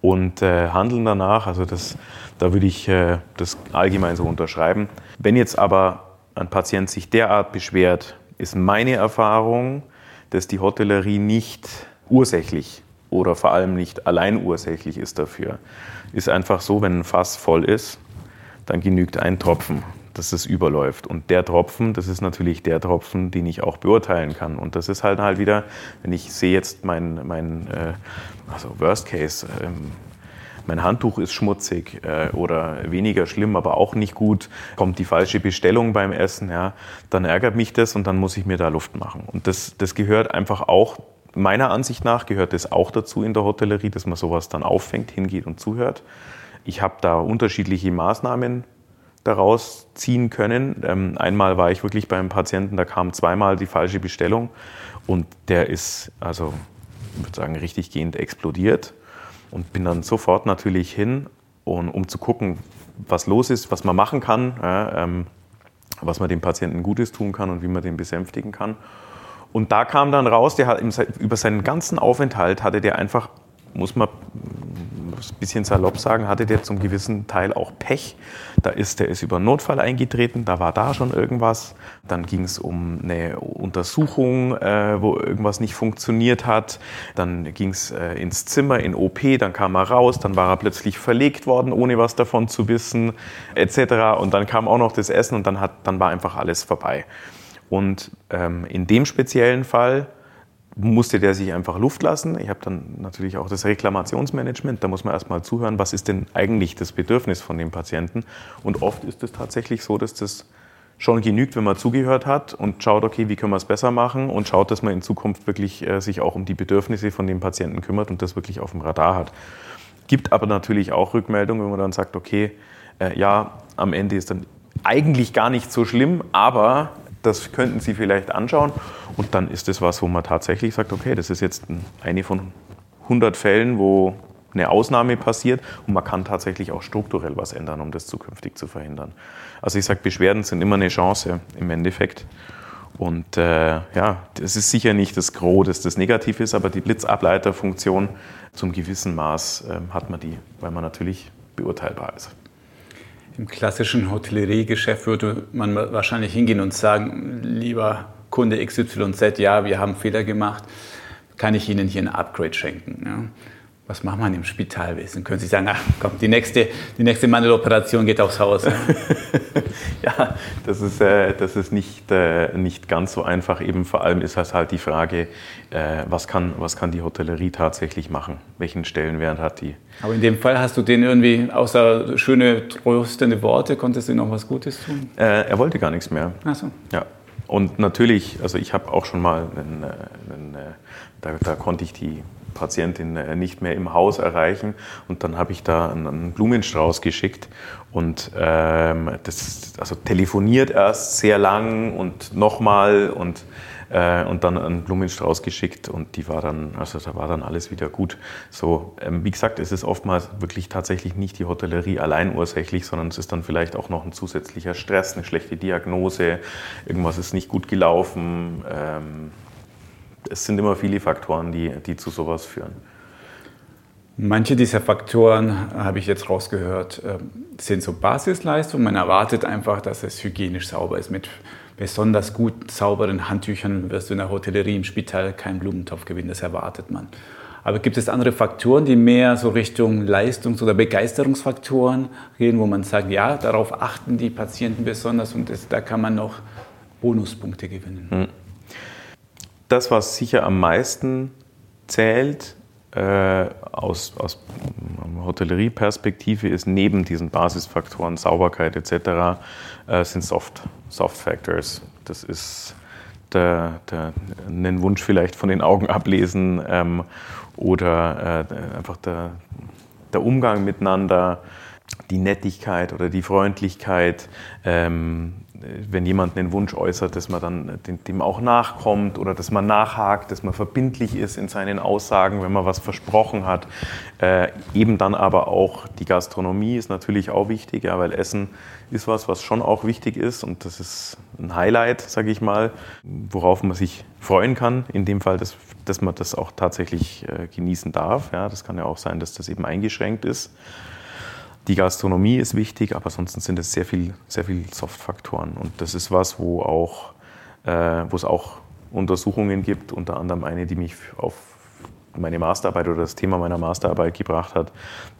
und äh, handeln danach. Also das, da würde ich äh, das allgemein so unterschreiben. Wenn jetzt aber ein Patient sich derart beschwert, ist meine Erfahrung, dass die Hotellerie nicht ursächlich oder vor allem nicht allein ursächlich ist dafür. Ist einfach so, wenn ein Fass voll ist, dann genügt ein Tropfen, dass es überläuft. Und der Tropfen, das ist natürlich der Tropfen, den ich auch beurteilen kann. Und das ist halt halt wieder, wenn ich sehe jetzt mein, mein äh, also Worst Case, ähm, mein Handtuch ist schmutzig äh, oder weniger schlimm, aber auch nicht gut, kommt die falsche Bestellung beim Essen, ja, dann ärgert mich das und dann muss ich mir da Luft machen. Und das, das gehört einfach auch, meiner Ansicht nach gehört das auch dazu in der Hotellerie, dass man sowas dann auffängt, hingeht und zuhört. Ich habe da unterschiedliche Maßnahmen daraus ziehen können. Ähm, einmal war ich wirklich beim Patienten, da kam zweimal die falsche Bestellung und der ist, also ich würde sagen, richtig gehend explodiert und bin dann sofort natürlich hin, und, um zu gucken, was los ist, was man machen kann, ja, ähm, was man dem Patienten Gutes tun kann und wie man den besänftigen kann. Und da kam dann raus, der hat über seinen ganzen Aufenthalt hatte der einfach, muss man ein bisschen salopp sagen, hatte der zum gewissen Teil auch Pech. Da ist, der ist über einen Notfall eingetreten, da war da schon irgendwas. Dann ging es um eine Untersuchung, äh, wo irgendwas nicht funktioniert hat. Dann ging es äh, ins Zimmer, in OP, dann kam er raus, dann war er plötzlich verlegt worden, ohne was davon zu wissen, etc. Und dann kam auch noch das Essen und dann, hat, dann war einfach alles vorbei. Und ähm, in dem speziellen Fall musste der sich einfach Luft lassen. Ich habe dann natürlich auch das Reklamationsmanagement. Da muss man erstmal zuhören, was ist denn eigentlich das Bedürfnis von dem Patienten. Und oft ist es tatsächlich so, dass das schon genügt, wenn man zugehört hat und schaut, okay, wie können wir es besser machen und schaut, dass man in Zukunft wirklich äh, sich auch um die Bedürfnisse von dem Patienten kümmert und das wirklich auf dem Radar hat. Gibt aber natürlich auch Rückmeldungen, wenn man dann sagt, okay, äh, ja, am Ende ist dann eigentlich gar nicht so schlimm, aber das könnten Sie vielleicht anschauen. Und dann ist das was, wo man tatsächlich sagt, okay, das ist jetzt eine von 100 Fällen, wo eine Ausnahme passiert und man kann tatsächlich auch strukturell was ändern, um das zukünftig zu verhindern. Also ich sage, Beschwerden sind immer eine Chance im Endeffekt. Und äh, ja, das ist sicher nicht das Gros, das das negativ ist, aber die Blitzableiterfunktion zum gewissen Maß äh, hat man die, weil man natürlich beurteilbar ist. Im klassischen Hotelleriegeschäft würde man wahrscheinlich hingehen und sagen, lieber Kunde XYZ, ja, wir haben Fehler gemacht, kann ich Ihnen hier ein Upgrade schenken? Ja? Was macht man im Spitalwesen? Können Sie sagen, ach komm, die nächste, die nächste Mandeloperation geht aufs Haus. Ja, ja das, ist, äh, das ist nicht, äh, nicht ganz so einfach. Eben vor allem ist das halt die Frage, äh, was, kann, was kann die Hotellerie tatsächlich machen? Welchen Stellenwert hat die? Aber in dem Fall hast du den irgendwie, außer schöne, tröstende Worte, konntest du noch was Gutes tun? Äh, er wollte gar nichts mehr. Ach so. Ja. Und natürlich, also ich habe auch schon mal, einen, einen, äh, da, da konnte ich die Patientin äh, nicht mehr im Haus erreichen. Und dann habe ich da einen Blumenstrauß geschickt und ähm, das also telefoniert erst sehr lang und nochmal und äh, und dann einen Blumenstrauß geschickt und die war dann, also da war dann alles wieder gut. So, ähm, wie gesagt, es ist oftmals wirklich tatsächlich nicht die Hotellerie allein ursächlich, sondern es ist dann vielleicht auch noch ein zusätzlicher Stress, eine schlechte Diagnose, irgendwas ist nicht gut gelaufen. Ähm, es sind immer viele Faktoren, die, die zu sowas führen. Manche dieser Faktoren, habe ich jetzt rausgehört, ähm, sind so Basisleistungen. Man erwartet einfach, dass es hygienisch sauber ist. Mit besonders gut sauberen Handtüchern wirst du in der Hotellerie im Spital keinen Blumentopf gewinnen, das erwartet man. Aber gibt es andere Faktoren, die mehr so Richtung Leistungs- oder Begeisterungsfaktoren gehen, wo man sagt, ja, darauf achten die Patienten besonders und das, da kann man noch Bonuspunkte gewinnen? Hm das, was sicher am meisten zählt, äh, aus, aus Hotellerie-Perspektive ist neben diesen Basisfaktoren Sauberkeit etc. Äh, sind Soft, Soft Factors. Das ist der, der, einen Wunsch vielleicht von den Augen ablesen ähm, oder äh, einfach der, der Umgang miteinander, die Nettigkeit oder die Freundlichkeit, ähm, wenn jemand einen Wunsch äußert, dass man dann dem auch nachkommt oder dass man nachhakt, dass man verbindlich ist in seinen Aussagen, wenn man was versprochen hat. Äh, eben dann aber auch die Gastronomie ist natürlich auch wichtig, ja, weil Essen ist was, was schon auch wichtig ist und das ist ein Highlight, sage ich mal, worauf man sich freuen kann. In dem Fall, dass, dass man das auch tatsächlich äh, genießen darf. Ja, das kann ja auch sein, dass das eben eingeschränkt ist. Die Gastronomie ist wichtig, aber ansonsten sind es sehr viel, sehr viel Softfaktoren. Und das ist was, wo, auch, äh, wo es auch Untersuchungen gibt, unter anderem eine, die mich auf meine Masterarbeit oder das Thema meiner Masterarbeit gebracht hat,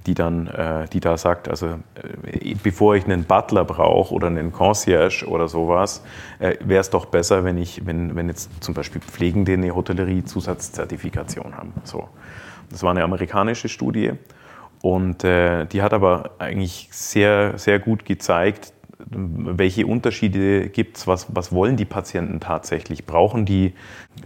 die dann, äh, die da sagt, also äh, bevor ich einen Butler brauche oder einen Concierge oder sowas, äh, wäre es doch besser, wenn ich, wenn, wenn jetzt zum Beispiel Pflegende eine Hotellerie-Zusatzzertifikation haben. So. Das war eine amerikanische Studie und äh, die hat aber eigentlich sehr, sehr gut gezeigt, welche Unterschiede gibt es, was, was wollen die Patienten tatsächlich? Brauchen die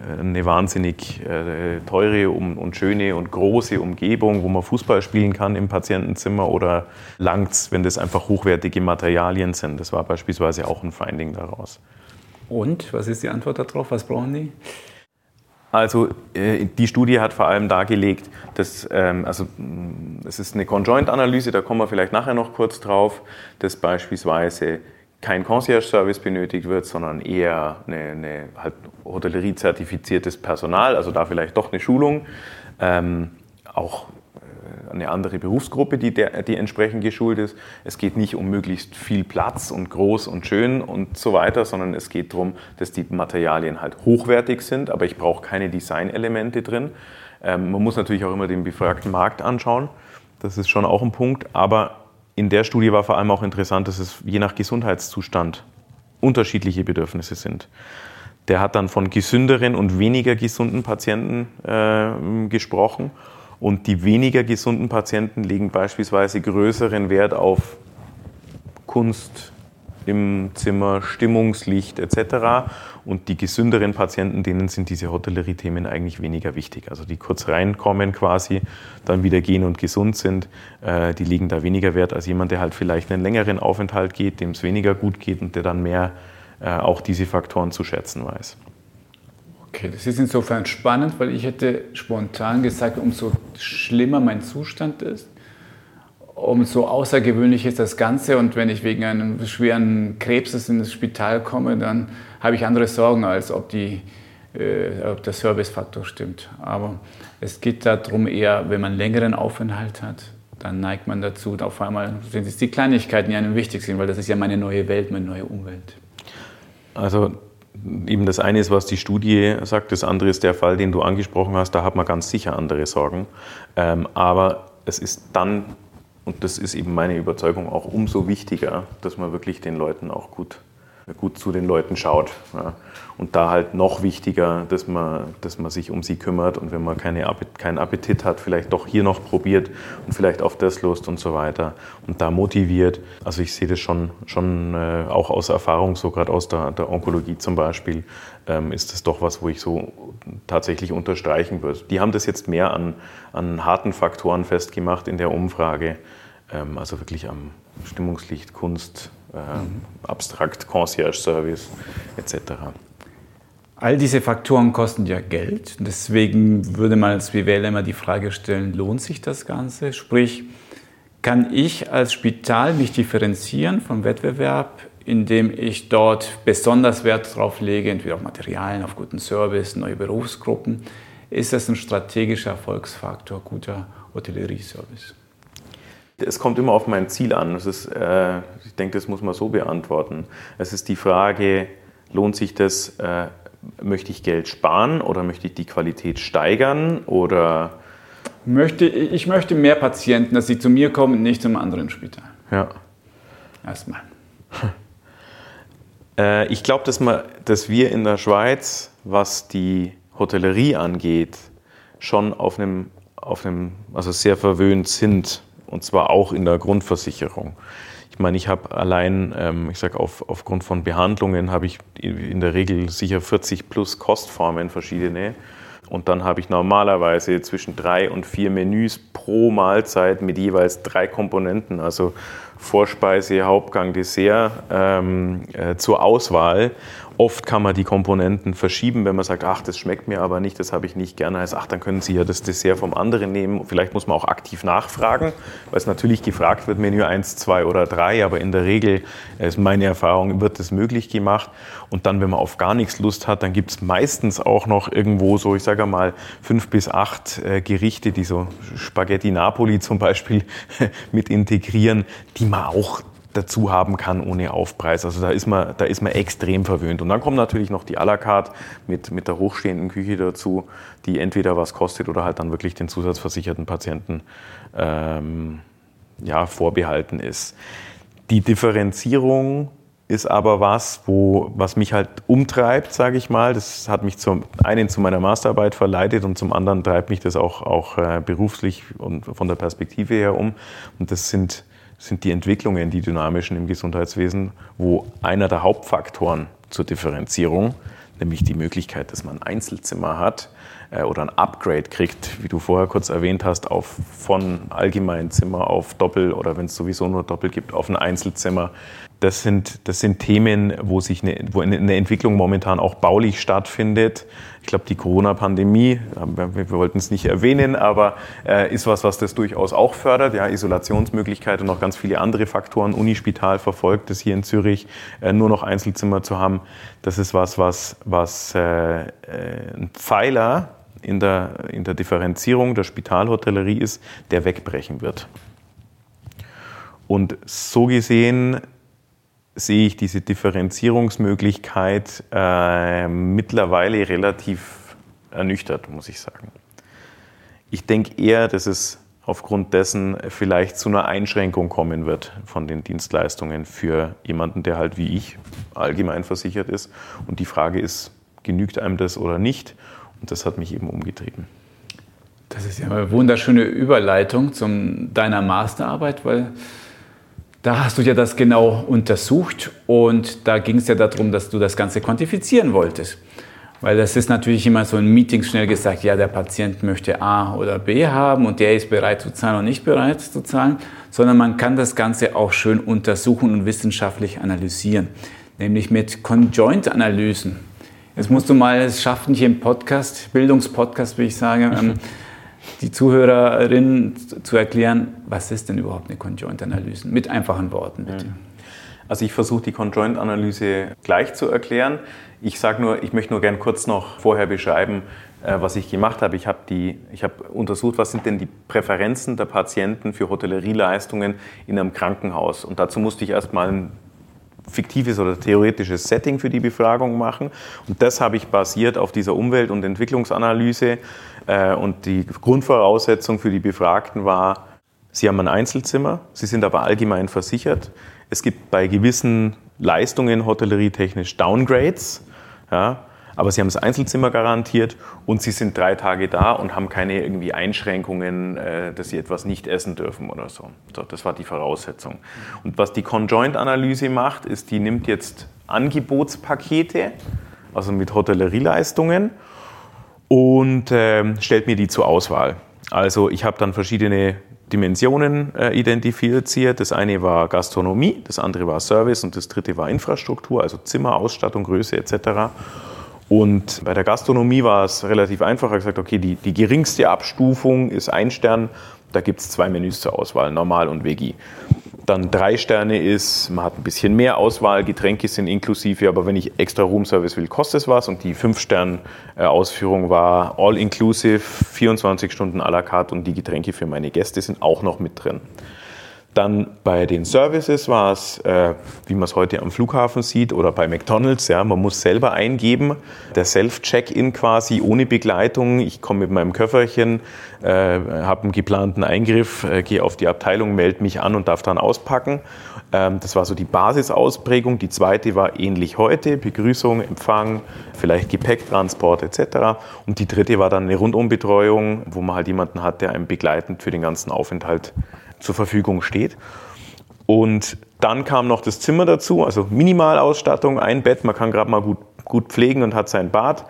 äh, eine wahnsinnig äh, teure und schöne und große Umgebung, wo man Fußball spielen kann im Patientenzimmer oder langt es, wenn das einfach hochwertige Materialien sind? Das war beispielsweise auch ein Finding daraus. Und was ist die Antwort darauf? Was brauchen die? Also äh, die Studie hat vor allem dargelegt, dass ähm, also es ist eine Conjoint-Analyse, da kommen wir vielleicht nachher noch kurz drauf, dass beispielsweise kein Concierge-Service benötigt wird, sondern eher eine, eine halt Hotellerie-zertifiziertes Personal, also da vielleicht doch eine Schulung. Ähm, auch eine andere Berufsgruppe, die, der, die entsprechend geschult ist. Es geht nicht um möglichst viel Platz und groß und schön und so weiter, sondern es geht darum, dass die Materialien halt hochwertig sind, aber ich brauche keine Designelemente drin. Ähm, man muss natürlich auch immer den befragten Markt anschauen. Das ist schon auch ein Punkt. Aber in der Studie war vor allem auch interessant, dass es je nach Gesundheitszustand unterschiedliche Bedürfnisse sind. Der hat dann von gesünderen und weniger gesunden Patienten äh, gesprochen. Und die weniger gesunden Patienten legen beispielsweise größeren Wert auf Kunst im Zimmer, Stimmungslicht etc. Und die gesünderen Patienten, denen sind diese Hotellerie-Themen eigentlich weniger wichtig. Also die kurz reinkommen quasi, dann wieder gehen und gesund sind, äh, die legen da weniger Wert als jemand, der halt vielleicht einen längeren Aufenthalt geht, dem es weniger gut geht und der dann mehr äh, auch diese Faktoren zu schätzen weiß. Okay, das ist insofern spannend, weil ich hätte spontan gesagt, umso schlimmer mein Zustand ist, umso außergewöhnlich ist das Ganze. Und wenn ich wegen einem schweren Krebses ins Spital komme, dann habe ich andere Sorgen, als ob, die, äh, ob der Servicefaktor stimmt. Aber es geht darum eher, wenn man längeren Aufenthalt hat, dann neigt man dazu. Und auf einmal sind es die Kleinigkeiten, die einem wichtig sind, weil das ist ja meine neue Welt, meine neue Umwelt. Also eben das eine ist, was die Studie sagt, das andere ist der Fall, den du angesprochen hast, da hat man ganz sicher andere Sorgen. Ähm, aber es ist dann, und das ist eben meine Überzeugung, auch umso wichtiger, dass man wirklich den Leuten auch gut gut zu den Leuten schaut. Ja. Und da halt noch wichtiger, dass man, dass man sich um sie kümmert und wenn man keine, keinen Appetit hat, vielleicht doch hier noch probiert und vielleicht auf das Lust und so weiter und da motiviert. Also ich sehe das schon, schon äh, auch aus Erfahrung, so gerade aus der, der, Onkologie zum Beispiel, ähm, ist das doch was, wo ich so tatsächlich unterstreichen würde. Die haben das jetzt mehr an, an harten Faktoren festgemacht in der Umfrage, ähm, also wirklich am Stimmungslicht, Kunst, mhm. abstrakt, Concierge-Service etc. All diese Faktoren kosten ja Geld. Deswegen würde man als BWL immer die Frage stellen, lohnt sich das Ganze? Sprich, kann ich als Spital mich differenzieren vom Wettbewerb, indem ich dort besonders Wert drauf lege, entweder auf Materialien, auf guten Service, neue Berufsgruppen? Ist das ein strategischer Erfolgsfaktor, guter Hotellerie-Service? Es kommt immer auf mein Ziel an. Ist, äh, denke, das muss man so beantworten. Es ist die Frage, lohnt sich das, äh, möchte ich Geld sparen oder möchte ich die Qualität steigern oder... Möchte, ich möchte mehr Patienten, dass sie zu mir kommen und nicht zum anderen Spital. Ja. Erstmal. Äh, ich glaube, dass, dass wir in der Schweiz, was die Hotellerie angeht, schon auf einem, auf einem also sehr verwöhnt sind und zwar auch in der Grundversicherung. Ich meine, ich habe allein, ähm, ich sage, auf, aufgrund von Behandlungen habe ich in der Regel sicher 40 plus Kostformen verschiedene. Und dann habe ich normalerweise zwischen drei und vier Menüs pro Mahlzeit mit jeweils drei Komponenten, also Vorspeise, Hauptgang, Dessert ähm, äh, zur Auswahl. Oft kann man die Komponenten verschieben, wenn man sagt, ach, das schmeckt mir aber nicht, das habe ich nicht gerne. Heißt, ach, dann können Sie ja das Dessert vom anderen nehmen. Vielleicht muss man auch aktiv nachfragen, weil es natürlich gefragt wird, Menü 1, 2 oder 3, aber in der Regel, äh, ist meine Erfahrung, wird das möglich gemacht. Und dann, wenn man auf gar nichts Lust hat, dann gibt es meistens auch noch irgendwo so, ich sage mal, fünf bis acht äh, Gerichte, die so Spaghetti Napoli zum Beispiel mit integrieren, die man auch dazu haben kann ohne Aufpreis. Also da ist man, da ist man extrem verwöhnt. Und dann kommt natürlich noch die à la carte mit, mit der hochstehenden Küche dazu, die entweder was kostet oder halt dann wirklich den zusatzversicherten Patienten ähm, ja, vorbehalten ist. Die Differenzierung ist aber was, wo, was mich halt umtreibt, sage ich mal. Das hat mich zum einen zu meiner Masterarbeit verleitet und zum anderen treibt mich das auch, auch äh, beruflich und von der Perspektive her um. Und das sind sind die Entwicklungen, die dynamischen im Gesundheitswesen, wo einer der Hauptfaktoren zur Differenzierung, nämlich die Möglichkeit, dass man ein Einzelzimmer hat äh, oder ein Upgrade kriegt, wie du vorher kurz erwähnt hast, auf, von Allgemeinzimmer auf Doppel oder wenn es sowieso nur Doppel gibt, auf ein Einzelzimmer, das sind, das sind Themen, wo sich eine, wo eine Entwicklung momentan auch baulich stattfindet. Ich glaube, die Corona-Pandemie, wir, wir wollten es nicht erwähnen, aber äh, ist was, was das durchaus auch fördert. Ja, Isolationsmöglichkeit und noch ganz viele andere Faktoren. Unispital verfolgt es hier in Zürich, äh, nur noch Einzelzimmer zu haben. Das ist was, was, was äh, äh ein Pfeiler in der, in der Differenzierung der Spitalhotellerie ist, der wegbrechen wird. Und so gesehen sehe ich diese Differenzierungsmöglichkeit äh, mittlerweile relativ ernüchtert, muss ich sagen. Ich denke eher, dass es aufgrund dessen vielleicht zu einer Einschränkung kommen wird von den Dienstleistungen für jemanden, der halt wie ich allgemein versichert ist. Und die Frage ist, genügt einem das oder nicht? Und das hat mich eben umgetrieben. Das ist ja eine wunderschöne Überleitung zu deiner Masterarbeit, weil da hast du ja das genau untersucht und da ging es ja darum, dass du das Ganze quantifizieren wolltest. Weil das ist natürlich immer so in Meetings schnell gesagt, ja, der Patient möchte A oder B haben und der ist bereit zu zahlen und nicht bereit zu zahlen, sondern man kann das Ganze auch schön untersuchen und wissenschaftlich analysieren, nämlich mit Conjoint-Analysen. Jetzt musst du mal es schaffen, hier im Podcast, Bildungspodcast, wie ich sage, ähm, die Zuhörerinnen zu erklären, was ist denn überhaupt eine Conjoint-Analyse? Mit einfachen Worten, bitte. Also ich versuche die Conjoint-Analyse gleich zu erklären. Ich sage nur, ich möchte nur gern kurz noch vorher beschreiben, äh, was ich gemacht habe. Ich habe, die, ich habe untersucht, was sind denn die Präferenzen der Patienten für Hotellerieleistungen in einem Krankenhaus. Und dazu musste ich erstmal ein fiktives oder theoretisches Setting für die Befragung machen. Und das habe ich basiert auf dieser Umwelt- und Entwicklungsanalyse. Äh, und die Grundvoraussetzung für die Befragten war, sie haben ein Einzelzimmer, sie sind aber allgemein versichert. Es gibt bei gewissen Leistungen hotellerietechnisch Downgrades. Ja, aber sie haben das Einzelzimmer garantiert und sie sind drei Tage da und haben keine irgendwie Einschränkungen, äh, dass sie etwas nicht essen dürfen oder so. so. Das war die Voraussetzung. Und was die Conjoint-Analyse macht, ist, die nimmt jetzt Angebotspakete, also mit Hotellerieleistungen und äh, stellt mir die zur Auswahl. Also ich habe dann verschiedene Dimensionen äh, identifiziert. Das eine war Gastronomie, das andere war Service und das dritte war Infrastruktur, also Zimmer, Ausstattung, Größe etc. Und bei der Gastronomie war es relativ einfach. Ich habe gesagt, okay, die, die geringste Abstufung ist ein Stern. Da gibt es zwei Menüs zur Auswahl, normal und Veggie. Dann drei Sterne ist, man hat ein bisschen mehr Auswahl, Getränke sind inklusive, aber wenn ich extra Roomservice will, kostet es was. Und die fünf Stern Ausführung war all inclusive, 24 Stunden à la carte und die Getränke für meine Gäste sind auch noch mit drin. Dann bei den Services war es, äh, wie man es heute am Flughafen sieht oder bei McDonald's, ja, man muss selber eingeben, der Self-Check-In quasi ohne Begleitung. Ich komme mit meinem Köfferchen, äh, habe einen geplanten Eingriff, äh, gehe auf die Abteilung, melde mich an und darf dann auspacken. Ähm, das war so die Basisausprägung. Die zweite war ähnlich heute, Begrüßung, Empfang, vielleicht Gepäcktransport etc. Und die dritte war dann eine Rundumbetreuung, wo man halt jemanden hat, der einem begleitend für den ganzen Aufenthalt zur Verfügung steht. Und dann kam noch das Zimmer dazu, also Minimalausstattung, ein Bett, man kann gerade mal gut, gut pflegen und hat sein Bad.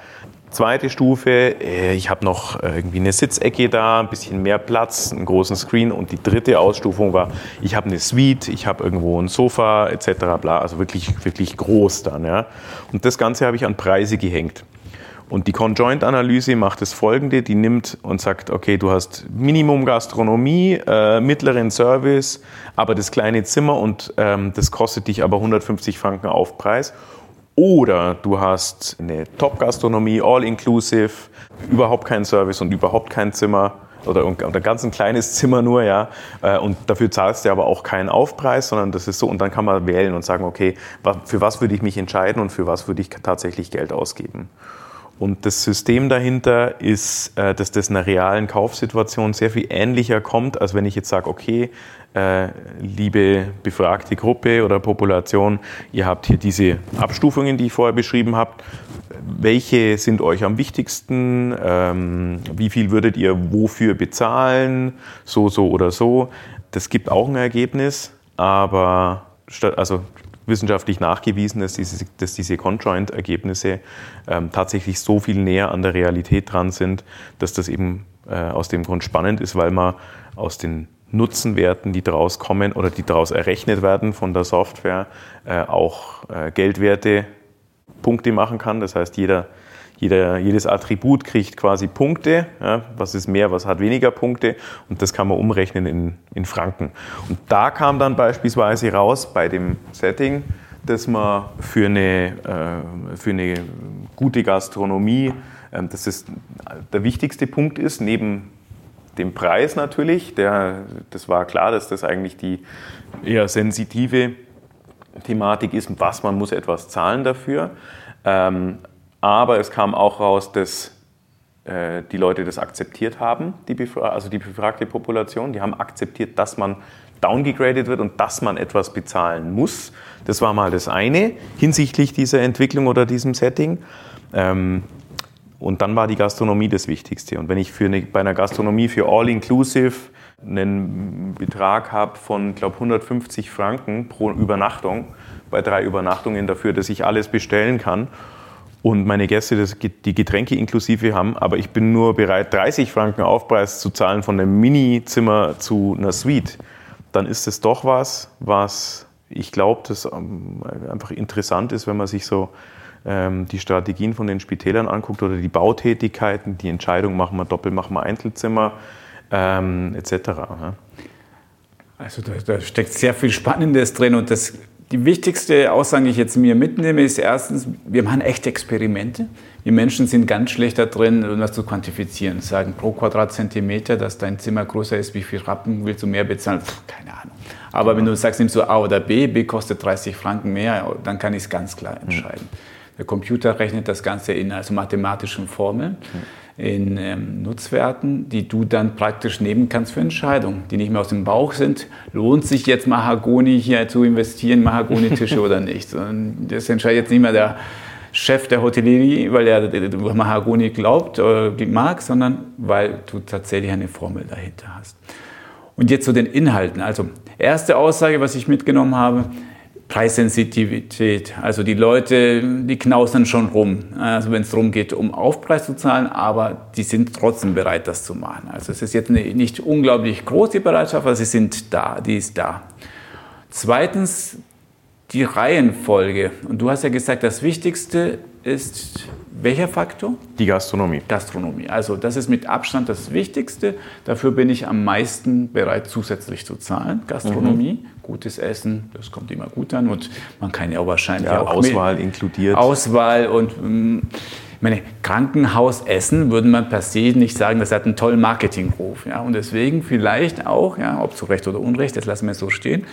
Zweite Stufe, äh, ich habe noch irgendwie eine Sitzecke da, ein bisschen mehr Platz, einen großen Screen. Und die dritte Ausstufung war, ich habe eine Suite, ich habe irgendwo ein Sofa etc. Bla, also wirklich, wirklich groß dann. Ja. Und das Ganze habe ich an Preise gehängt. Und die Conjoint-Analyse macht das folgende, die nimmt und sagt, okay, du hast Minimum Gastronomie, äh, mittleren Service, aber das kleine Zimmer und ähm, das kostet dich aber 150 Franken Aufpreis. Oder du hast eine Top-Gastronomie, all-inclusive, überhaupt kein Service und überhaupt kein Zimmer oder, oder ganz ein kleines Zimmer nur, ja. Äh, und dafür zahlst du aber auch keinen Aufpreis, sondern das ist so. Und dann kann man wählen und sagen, okay, für was würde ich mich entscheiden und für was würde ich tatsächlich Geld ausgeben. Und das System dahinter ist, äh, dass das einer realen Kaufsituation sehr viel ähnlicher kommt, als wenn ich jetzt sage, okay, äh, liebe befragte Gruppe oder Population, ihr habt hier diese Abstufungen, die ich vorher beschrieben habe. Welche sind euch am wichtigsten? Ähm, wie viel würdet ihr wofür bezahlen? So, so oder so. Das gibt auch ein Ergebnis, aber also wissenschaftlich nachgewiesen, dass diese, dass diese Conjoint-Ergebnisse ähm, tatsächlich so viel näher an der Realität dran sind, dass das eben äh, aus dem Grund spannend ist, weil man aus den Nutzenwerten, die daraus kommen oder die daraus errechnet werden von der Software, äh, auch äh, Geldwerte Punkte machen kann. Das heißt, jeder jeder, jedes Attribut kriegt quasi Punkte. Ja, was ist mehr, was hat weniger Punkte? Und das kann man umrechnen in, in Franken. Und da kam dann beispielsweise raus bei dem Setting, dass man für eine, äh, für eine gute Gastronomie, äh, dass es der wichtigste Punkt ist, neben dem Preis natürlich. Der, das war klar, dass das eigentlich die eher sensitive Thematik ist, was man muss etwas zahlen dafür. Ähm, aber es kam auch raus, dass äh, die Leute das akzeptiert haben, die also die befragte Population. Die haben akzeptiert, dass man downgegradet wird und dass man etwas bezahlen muss. Das war mal das eine hinsichtlich dieser Entwicklung oder diesem Setting. Ähm, und dann war die Gastronomie das Wichtigste. Und wenn ich für eine, bei einer Gastronomie für All-Inclusive einen Betrag habe von, glaube 150 Franken pro Übernachtung, bei drei Übernachtungen dafür, dass ich alles bestellen kann und meine Gäste das, die Getränke inklusive haben, aber ich bin nur bereit, 30 Franken Aufpreis zu zahlen von einem Mini-Zimmer zu einer Suite, dann ist es doch was, was ich glaube, das ähm, einfach interessant ist, wenn man sich so ähm, die Strategien von den Spitälern anguckt oder die Bautätigkeiten, die Entscheidung, machen wir Doppel, machen wir Einzelzimmer ähm, etc. Also da, da, steckt sehr viel Spannendes drin und das die wichtigste Aussage, die ich jetzt mir mitnehme, ist erstens, wir machen echte Experimente. Wir Menschen sind ganz schlecht da drin, das zu quantifizieren. Sagen pro Quadratzentimeter, dass dein Zimmer größer ist, wie viel Rappen willst du mehr bezahlen? Pff, keine Ahnung. Aber wenn du sagst, nimmst du A oder B, B kostet 30 Franken mehr, dann kann ich es ganz klar entscheiden. Mhm. Der Computer rechnet das Ganze in also mathematischen Formeln. Mhm in ähm, Nutzwerten, die du dann praktisch nehmen kannst für Entscheidungen, die nicht mehr aus dem Bauch sind. Lohnt sich jetzt Mahagoni hier zu investieren, Mahagoni-Tische oder nicht? Und das entscheidet jetzt nicht mehr der Chef der Hotellerie, weil er Mahagoni glaubt oder mag, sondern weil du tatsächlich eine Formel dahinter hast. Und jetzt zu den Inhalten. Also erste Aussage, was ich mitgenommen habe, Preissensitivität. Also die Leute, die knausern schon rum, also wenn es darum geht, um Aufpreis zu zahlen, aber die sind trotzdem bereit, das zu machen. Also es ist jetzt nicht unglaublich groß, die Bereitschaft, aber sie sind da, die ist da. Zweitens die Reihenfolge. Und du hast ja gesagt, das Wichtigste ist welcher Faktor? Die Gastronomie. Gastronomie. Also das ist mit Abstand das Wichtigste. Dafür bin ich am meisten bereit, zusätzlich zu zahlen. Gastronomie, mhm. gutes Essen, das kommt immer gut an. Und man kann ja auch wahrscheinlich ja, auch Auswahl inkludiert. Auswahl und ich meine, Krankenhausessen würde man per se nicht sagen, das hat einen tollen Marketingruf. Ja? Und deswegen vielleicht auch, ja, ob zu Recht oder Unrecht, das lassen wir so stehen,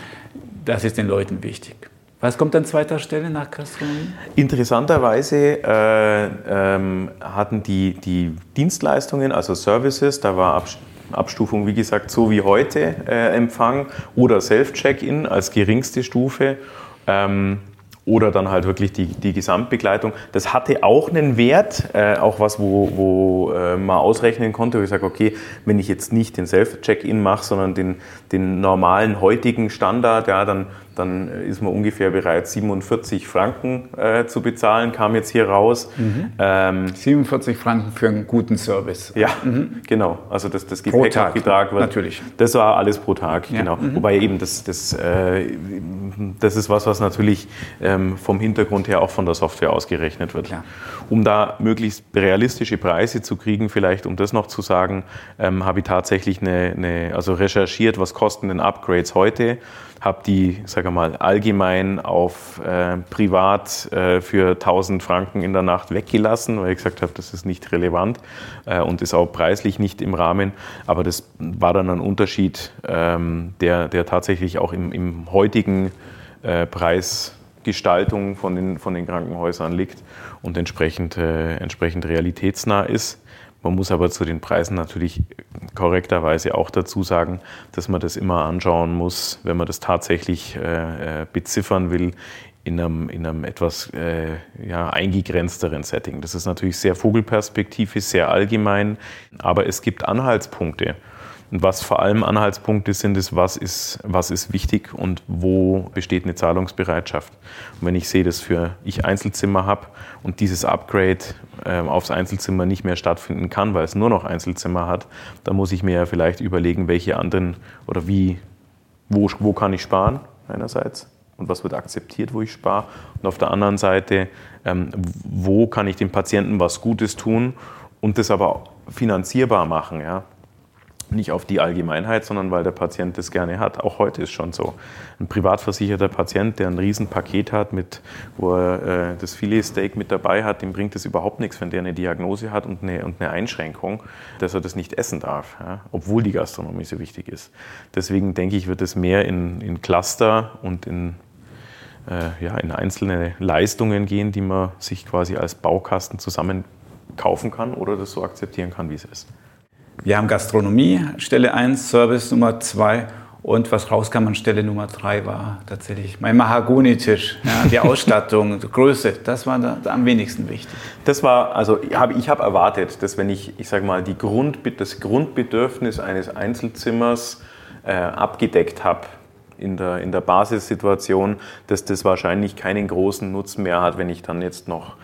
das ist den Leuten wichtig. Was kommt an zweiter Stelle nach Gastronomie? Interessanterweise äh, ähm, hatten die, die Dienstleistungen, also Services, da war Abstufung, wie gesagt, so wie heute äh, Empfang oder Self-Check-In als geringste Stufe. Ähm, oder dann halt wirklich die, die Gesamtbegleitung. Das hatte auch einen Wert, äh, auch was, wo, wo äh, man ausrechnen konnte, wo ich sage, okay, wenn ich jetzt nicht den Self-Check-In mache, sondern den, den normalen heutigen Standard, ja, dann dann ist man ungefähr bereit, 47 Franken äh, zu bezahlen, kam jetzt hier raus. Mhm. Ähm, 47 Franken für einen guten Service. Ja, mhm. genau. Also das, das Gepäck wird. Natürlich. Das war alles pro Tag, ja. genau. Mhm. Wobei eben das, das, äh, das ist was, was natürlich ähm, vom Hintergrund her auch von der Software ausgerechnet wird. Klar. Um da möglichst realistische Preise zu kriegen, vielleicht um das noch zu sagen, ähm, habe ich tatsächlich eine, eine, also recherchiert, was kosten denn Upgrades heute habe die, sage mal, allgemein auf äh, privat äh, für 1000 Franken in der Nacht weggelassen, weil ich gesagt habe, das ist nicht relevant äh, und ist auch preislich nicht im Rahmen. Aber das war dann ein Unterschied, ähm, der, der tatsächlich auch im, im heutigen äh, Preisgestaltung von den, von den Krankenhäusern liegt und entsprechend, äh, entsprechend realitätsnah ist. Man muss aber zu den Preisen natürlich korrekterweise auch dazu sagen, dass man das immer anschauen muss, wenn man das tatsächlich äh, äh, beziffern will, in einem, in einem etwas äh, ja, eingegrenzteren Setting. Das ist natürlich sehr vogelperspektivisch, sehr allgemein, aber es gibt Anhaltspunkte. Und was vor allem Anhaltspunkte sind, ist, was ist, was ist wichtig und wo besteht eine Zahlungsbereitschaft. Und wenn ich sehe, dass für ich Einzelzimmer habe und dieses Upgrade äh, aufs Einzelzimmer nicht mehr stattfinden kann, weil es nur noch Einzelzimmer hat, dann muss ich mir ja vielleicht überlegen, welche anderen oder wie, wo, wo kann ich sparen einerseits und was wird akzeptiert, wo ich spare. Und auf der anderen Seite, ähm, wo kann ich dem Patienten was Gutes tun und das aber finanzierbar machen. Ja? Nicht auf die Allgemeinheit, sondern weil der Patient das gerne hat. Auch heute ist schon so. Ein privatversicherter Patient, der ein Riesenpaket hat, mit, wo er äh, das Filetsteak mit dabei hat, dem bringt es überhaupt nichts, wenn der eine Diagnose hat und eine, und eine Einschränkung, dass er das nicht essen darf, ja? obwohl die Gastronomie so wichtig ist. Deswegen denke ich, wird es mehr in, in Cluster und in, äh, ja, in einzelne Leistungen gehen, die man sich quasi als Baukasten zusammen kaufen kann oder das so akzeptieren kann, wie es ist. Wir haben Gastronomie, Stelle 1, Service Nummer 2 und was rauskam an Stelle Nummer 3 war tatsächlich mein Mahagoni-Tisch, ja, die Ausstattung, die Größe, das war da, da, am wenigsten wichtig. Das war, also ich habe hab erwartet, dass wenn ich, ich sage mal, die Grund, das Grundbedürfnis eines Einzelzimmers äh, abgedeckt habe, in der, in der Basissituation, dass das wahrscheinlich keinen großen Nutzen mehr hat, wenn ich dann jetzt noch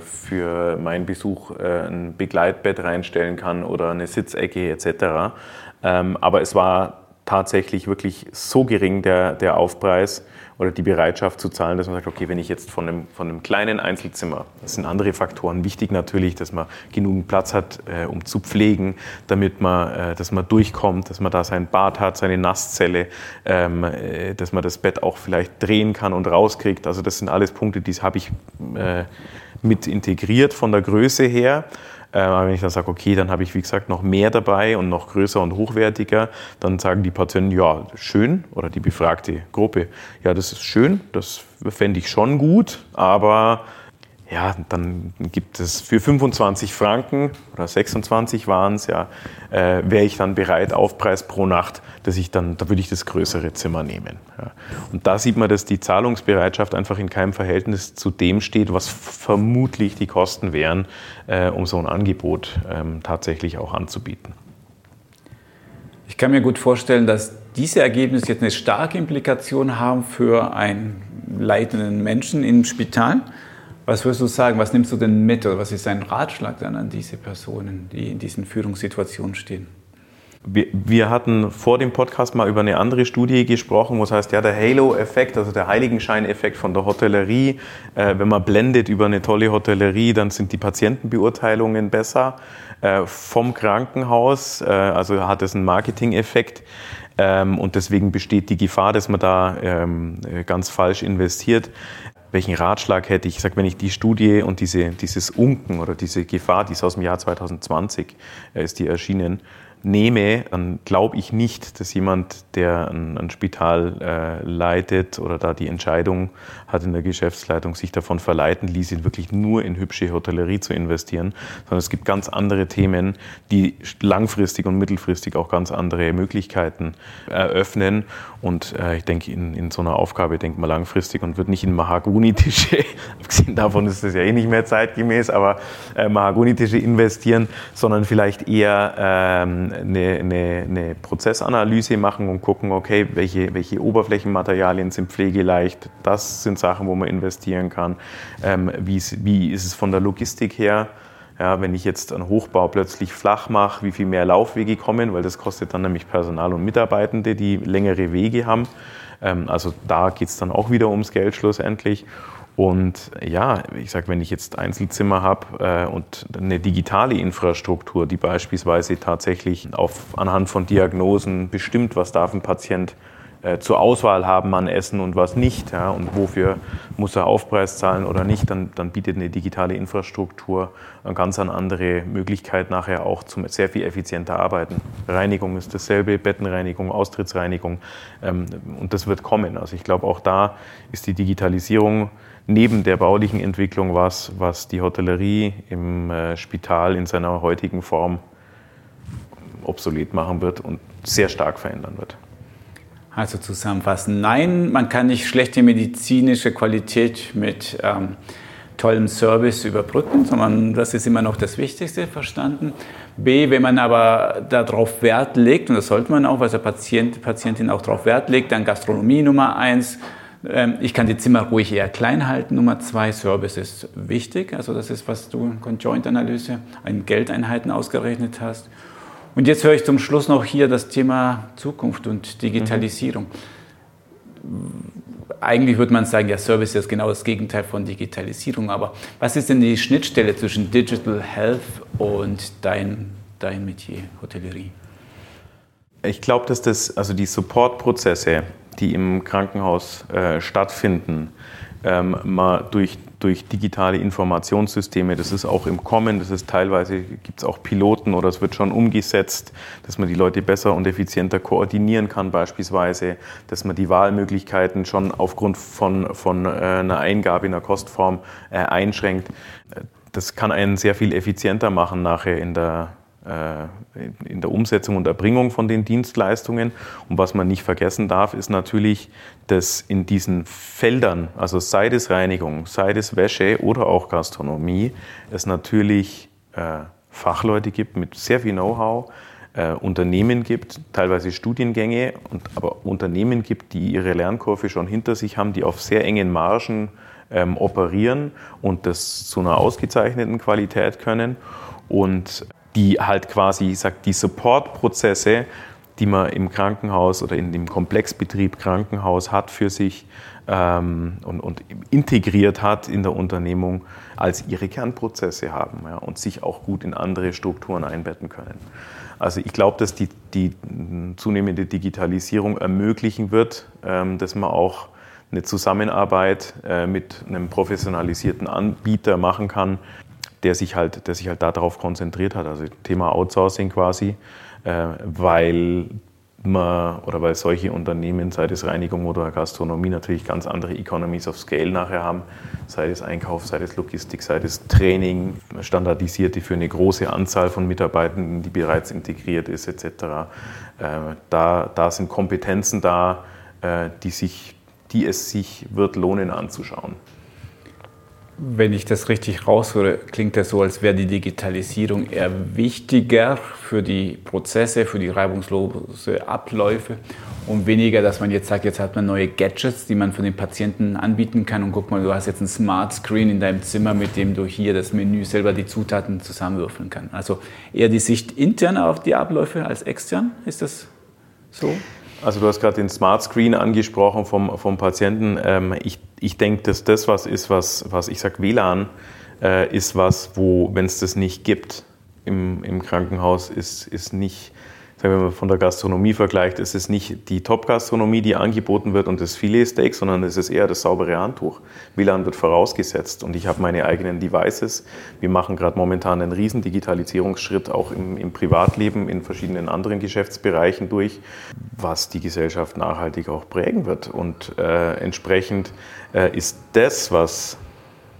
für meinen Besuch äh, ein Begleitbett reinstellen kann oder eine Sitzecke etc. Ähm, aber es war tatsächlich wirklich so gering, der, der Aufpreis, oder die Bereitschaft zu zahlen, dass man sagt, okay, wenn ich jetzt von einem, von einem kleinen Einzelzimmer, das sind andere Faktoren, wichtig natürlich, dass man genügend Platz hat, äh, um zu pflegen, damit man, äh, dass man durchkommt, dass man da sein Bad hat, seine Nasszelle, ähm, äh, dass man das Bett auch vielleicht drehen kann und rauskriegt. Also das sind alles Punkte, die habe ich äh, mit integriert von der Größe her. Äh, aber wenn ich dann sage, okay, dann habe ich wie gesagt noch mehr dabei und noch größer und hochwertiger, dann sagen die Patienten, ja, schön, oder die befragte Gruppe, ja, das ist schön, das fände ich schon gut, aber ja, dann gibt es für 25 Franken oder 26 waren es, ja, äh, wäre ich dann bereit, Aufpreis pro Nacht, dass ich dann, da würde ich das größere Zimmer nehmen. Ja. Und da sieht man, dass die Zahlungsbereitschaft einfach in keinem Verhältnis zu dem steht, was vermutlich die Kosten wären, äh, um so ein Angebot ähm, tatsächlich auch anzubieten. Ich kann mir gut vorstellen, dass diese Ergebnisse jetzt eine starke Implikation haben für einen leitenden Menschen im Spital was würdest du sagen, was nimmst du denn mit oder was ist dein Ratschlag dann an diese Personen, die in diesen Führungssituationen stehen? Wir, wir, hatten vor dem Podcast mal über eine andere Studie gesprochen, wo es heißt, ja, der Halo-Effekt, also der Heiligenschein-Effekt von der Hotellerie. Äh, wenn man blendet über eine tolle Hotellerie, dann sind die Patientenbeurteilungen besser. Äh, vom Krankenhaus, äh, also hat es einen Marketing-Effekt. Ähm, und deswegen besteht die Gefahr, dass man da ähm, ganz falsch investiert welchen Ratschlag hätte ich? Ich sage, wenn ich die Studie und diese, dieses Unken oder diese Gefahr, die ist aus dem Jahr 2020, äh, ist die erschienen, nehme, dann glaube ich nicht, dass jemand, der ein, ein Spital äh, leitet oder da die Entscheidung hat in der Geschäftsleitung, sich davon verleiten ließ, wirklich nur in hübsche Hotellerie zu investieren, sondern es gibt ganz andere Themen, die langfristig und mittelfristig auch ganz andere Möglichkeiten eröffnen. Und äh, ich denke, in, in so einer Aufgabe denkt man langfristig und wird nicht in Mahagoni-Tische, abgesehen davon ist das ja eh nicht mehr zeitgemäß, aber äh, Mahagoni-Tische investieren, sondern vielleicht eher ähm, ähm, eine, eine, eine, Prozessanalyse machen und gucken, okay, welche, welche Oberflächenmaterialien sind pflegeleicht, das sind Sachen, wo man investieren kann. Ähm, wie, wie ist es von der Logistik her? Ja, wenn ich jetzt einen Hochbau plötzlich flach mache, wie viel mehr Laufwege kommen, weil das kostet dann nämlich Personal und Mitarbeitende, die längere Wege haben. Ähm, also da geht es dann auch wieder ums Geld schlussendlich. Und ja, ich sage, wenn ich jetzt Einzelzimmer habe äh, und eine digitale Infrastruktur, die beispielsweise tatsächlich auf, anhand von Diagnosen bestimmt, was darf ein Patient äh, zur Auswahl haben an Essen und was nicht ja, und wofür muss er Aufpreis zahlen oder nicht, dann, dann bietet eine digitale Infrastruktur eine ganz andere Möglichkeit, nachher auch zum sehr viel effizienter arbeiten. Reinigung ist dasselbe, Bettenreinigung, Austrittsreinigung ähm, und das wird kommen. Also ich glaube, auch da ist die Digitalisierung neben der baulichen Entwicklung was, was die Hotellerie im äh, Spital in seiner heutigen Form obsolet machen wird und sehr stark verändern wird. Also zusammenfassen, nein, man kann nicht schlechte medizinische Qualität mit ähm, tollem Service überbrücken, sondern das ist immer noch das Wichtigste, verstanden. B, wenn man aber darauf Wert legt, und das sollte man auch, weil der Patient, Patientin auch darauf Wert legt, dann Gastronomie Nummer eins, ich kann die Zimmer ruhig eher klein halten. Nummer zwei, Service ist wichtig. Also das ist, was du in Conjoint-Analyse in Geldeinheiten ausgerechnet hast. Und jetzt höre ich zum Schluss noch hier das Thema Zukunft und Digitalisierung. Mhm. Eigentlich würde man sagen, ja, Service ist genau das Gegenteil von Digitalisierung. Aber was ist denn die Schnittstelle zwischen Digital Health und dein, dein Metier, Hotellerie? Ich glaube, dass das, also die Supportprozesse, die im Krankenhaus äh, stattfinden, ähm, mal durch durch digitale Informationssysteme. Das ist auch im Kommen, das ist teilweise, gibt es auch Piloten oder es wird schon umgesetzt, dass man die Leute besser und effizienter koordinieren kann beispielsweise, dass man die Wahlmöglichkeiten schon aufgrund von, von äh, einer Eingabe in der Kostform äh, einschränkt. Das kann einen sehr viel effizienter machen nachher in der, äh, in der Umsetzung und Erbringung von den Dienstleistungen. Und was man nicht vergessen darf, ist natürlich, dass in diesen Feldern, also sei es Reinigung, sei es Wäsche oder auch Gastronomie, es natürlich äh, Fachleute gibt mit sehr viel Know-how, äh, Unternehmen gibt, teilweise Studiengänge, und, aber Unternehmen gibt, die ihre Lernkurve schon hinter sich haben, die auf sehr engen Margen ähm, operieren und das zu einer ausgezeichneten Qualität können. Und die halt quasi, ich sag, die Supportprozesse, die man im Krankenhaus oder in dem Komplexbetrieb Krankenhaus hat für sich ähm, und, und, integriert hat in der Unternehmung, als ihre Kernprozesse haben ja, und sich auch gut in andere Strukturen einbetten können. Also ich glaube, dass die, die, zunehmende Digitalisierung ermöglichen wird, ähm, dass man auch eine Zusammenarbeit äh, mit einem professionalisierten Anbieter machen kann, der sich halt, der sich halt darauf konzentriert hat, also Thema Outsourcing quasi, äh, weil man oder weil solche Unternehmen, sei es Reinigung oder Gastronomie, natürlich ganz andere Economies of Scale nachher haben, sei es Einkauf, sei es Logistik, sei es Training, standardisierte für eine große Anzahl von Mitarbeitenden, die bereits integriert ist, etc. Äh, da, da sind Kompetenzen da, äh, die, sich, die es sich wird lohnen anzuschauen. Wenn ich das richtig raushöre, klingt das so, als wäre die Digitalisierung eher wichtiger für die Prozesse, für die reibungslose Abläufe und weniger, dass man jetzt sagt, jetzt hat man neue Gadgets, die man von den Patienten anbieten kann und guck mal, du hast jetzt ein Smart Screen in deinem Zimmer, mit dem du hier das Menü selber die Zutaten zusammenwürfeln kannst. Also eher die Sicht intern auf die Abläufe als extern, ist das so? Also du hast gerade den Smart Screen angesprochen vom, vom Patienten. Ähm, ich, ich denke, dass das was ist, was, was ich sage, WLAN äh, ist was, wo, wenn es das nicht gibt im, im Krankenhaus, ist, ist nicht wir mal, von der Gastronomie vergleicht, ist es nicht die Top-Gastronomie, die angeboten wird und das Filet-Steak, sondern es ist eher das saubere Handtuch. WLAN wird vorausgesetzt und ich habe meine eigenen Devices. Wir machen gerade momentan einen riesen Digitalisierungsschritt auch im, im, Privatleben, in verschiedenen anderen Geschäftsbereichen durch, was die Gesellschaft nachhaltig auch prägen wird. Und äh, entsprechend äh, ist das, was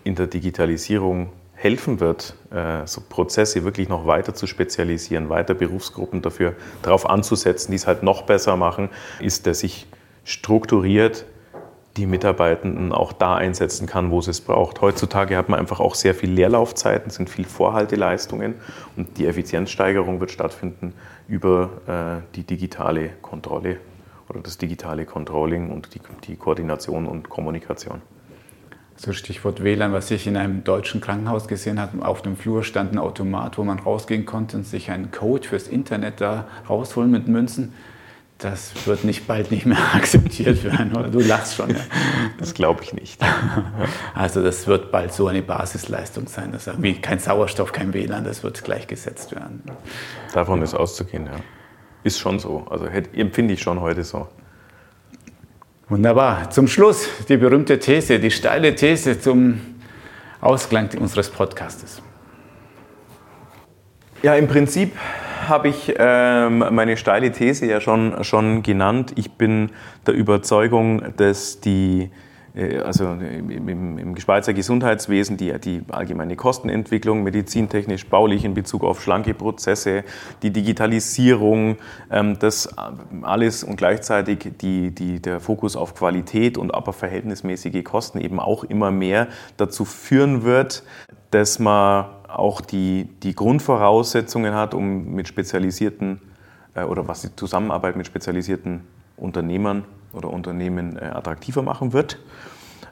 in der Digitalisierung helfen wird, äh, so Prozesse wirklich noch weiter zu spezialisieren, weiter Berufsgruppen dafür darauf anzusetzen, die es halt noch besser machen, ist, dass ich strukturiert die Mitarbeitenden auch da einsetzen kann, wo sie es braucht. Heutzutage hat man einfach auch sehr viel Leerlaufzeiten, sind viel Vorhalteleistungen und die Effizienzsteigerung wird stattfinden über äh, die digitale Kontrolle oder das digitale Controlling und die, die Koordination und Kommunikation. So Stichwort WLAN, was ich in einem deutschen Krankenhaus gesehen habe, auf dem Flur stand ein Automat, wo man rausgehen konnte und sich einen Code fürs Internet da rausholen mit Münzen. Das wird nicht bald nicht mehr akzeptiert werden, oder? Du lachst schon. Ja. Das glaube ich nicht. Also das wird bald so eine Basisleistung sein. Das ist wie kein Sauerstoff, kein WLAN, das wird gleichgesetzt werden. Davon ist auszugehen, ja. Ist schon so. Also empfinde ich schon heute so. Wunderbar. Zum Schluss die berühmte These, die steile These zum Ausklang unseres Podcastes. Ja, im Prinzip habe ich ähm, meine steile These ja schon, schon genannt. Ich bin der Überzeugung, dass die also im, im Schweizer Gesundheitswesen die, die allgemeine Kostenentwicklung, medizintechnisch, baulich in Bezug auf schlanke Prozesse, die Digitalisierung, ähm, das alles und gleichzeitig die, die, der Fokus auf Qualität und aber verhältnismäßige Kosten eben auch immer mehr dazu führen wird, dass man auch die, die Grundvoraussetzungen hat, um mit spezialisierten äh, oder was die Zusammenarbeit mit spezialisierten Unternehmern oder Unternehmen äh, attraktiver machen wird.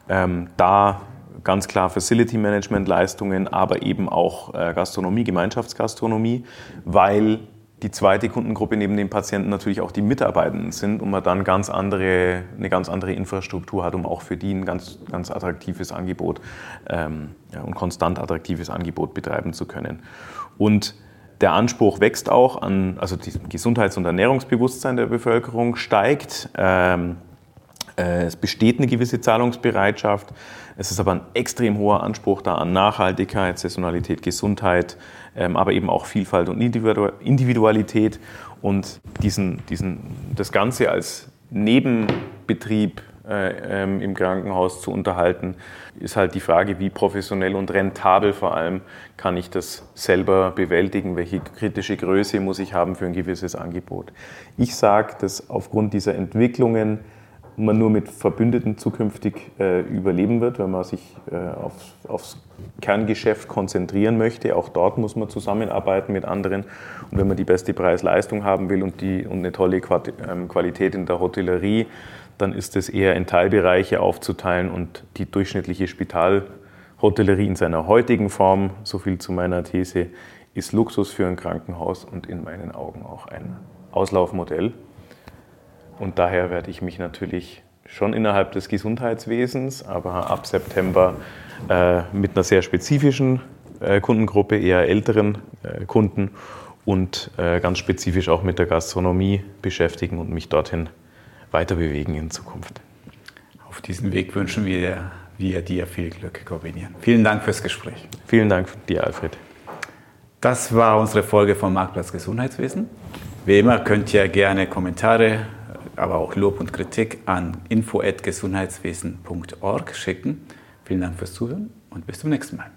Ähm, da ganz klar Facility Management Leistungen, aber eben auch äh, Gastronomie, Gemeinschaftsgastronomie, weil die zweite Kundengruppe neben den Patienten natürlich auch die Mitarbeitenden sind und man dann ganz andere, eine ganz andere Infrastruktur hat, um auch für die ein ganz, ganz attraktives Angebot ähm, ja, und konstant attraktives Angebot betreiben zu können. Und der Anspruch wächst auch an, also das Gesundheits- und Ernährungsbewusstsein der Bevölkerung steigt. Ähm, äh, es besteht eine gewisse Zahlungsbereitschaft. Es ist aber ein extrem hoher Anspruch da an Nachhaltigkeit, Saisonalität, Gesundheit, ähm, aber eben auch Vielfalt und Individualität. Und diesen, diesen, das Ganze als Nebenbetrieb äh, ähm, im Krankenhaus zu unterhalten, ist halt die Frage, wie professionell und rentabel vor allem kann ich das selber bewältigen, welche kritische Größe muss ich haben für ein gewisses Angebot. Ich sage, dass aufgrund dieser Entwicklungen man nur mit Verbündeten zukünftig äh, überleben wird, wenn man sich äh, auf, aufs Kerngeschäft konzentrieren möchte. Auch dort muss man zusammenarbeiten mit anderen. Und wenn man die beste Preis-Leistung haben will und, die, und eine tolle ähm, Qualität in der Hotellerie, dann ist es eher in Teilbereiche aufzuteilen und die durchschnittliche Spitalhotellerie in seiner heutigen Form, so viel zu meiner These, ist Luxus für ein Krankenhaus und in meinen Augen auch ein Auslaufmodell. Und daher werde ich mich natürlich schon innerhalb des Gesundheitswesens, aber ab September äh, mit einer sehr spezifischen äh, Kundengruppe, eher älteren äh, Kunden und äh, ganz spezifisch auch mit der Gastronomie beschäftigen und mich dorthin weiter bewegen in Zukunft. Auf diesem Weg wünschen wir, wir dir viel Glück, Corbinian. Vielen Dank fürs Gespräch. Vielen Dank dir, Alfred. Das war unsere Folge vom Marktplatz Gesundheitswesen. Wie immer könnt ihr gerne Kommentare, aber auch Lob und Kritik an info.gesundheitswesen.org schicken. Vielen Dank fürs Zuhören und bis zum nächsten Mal.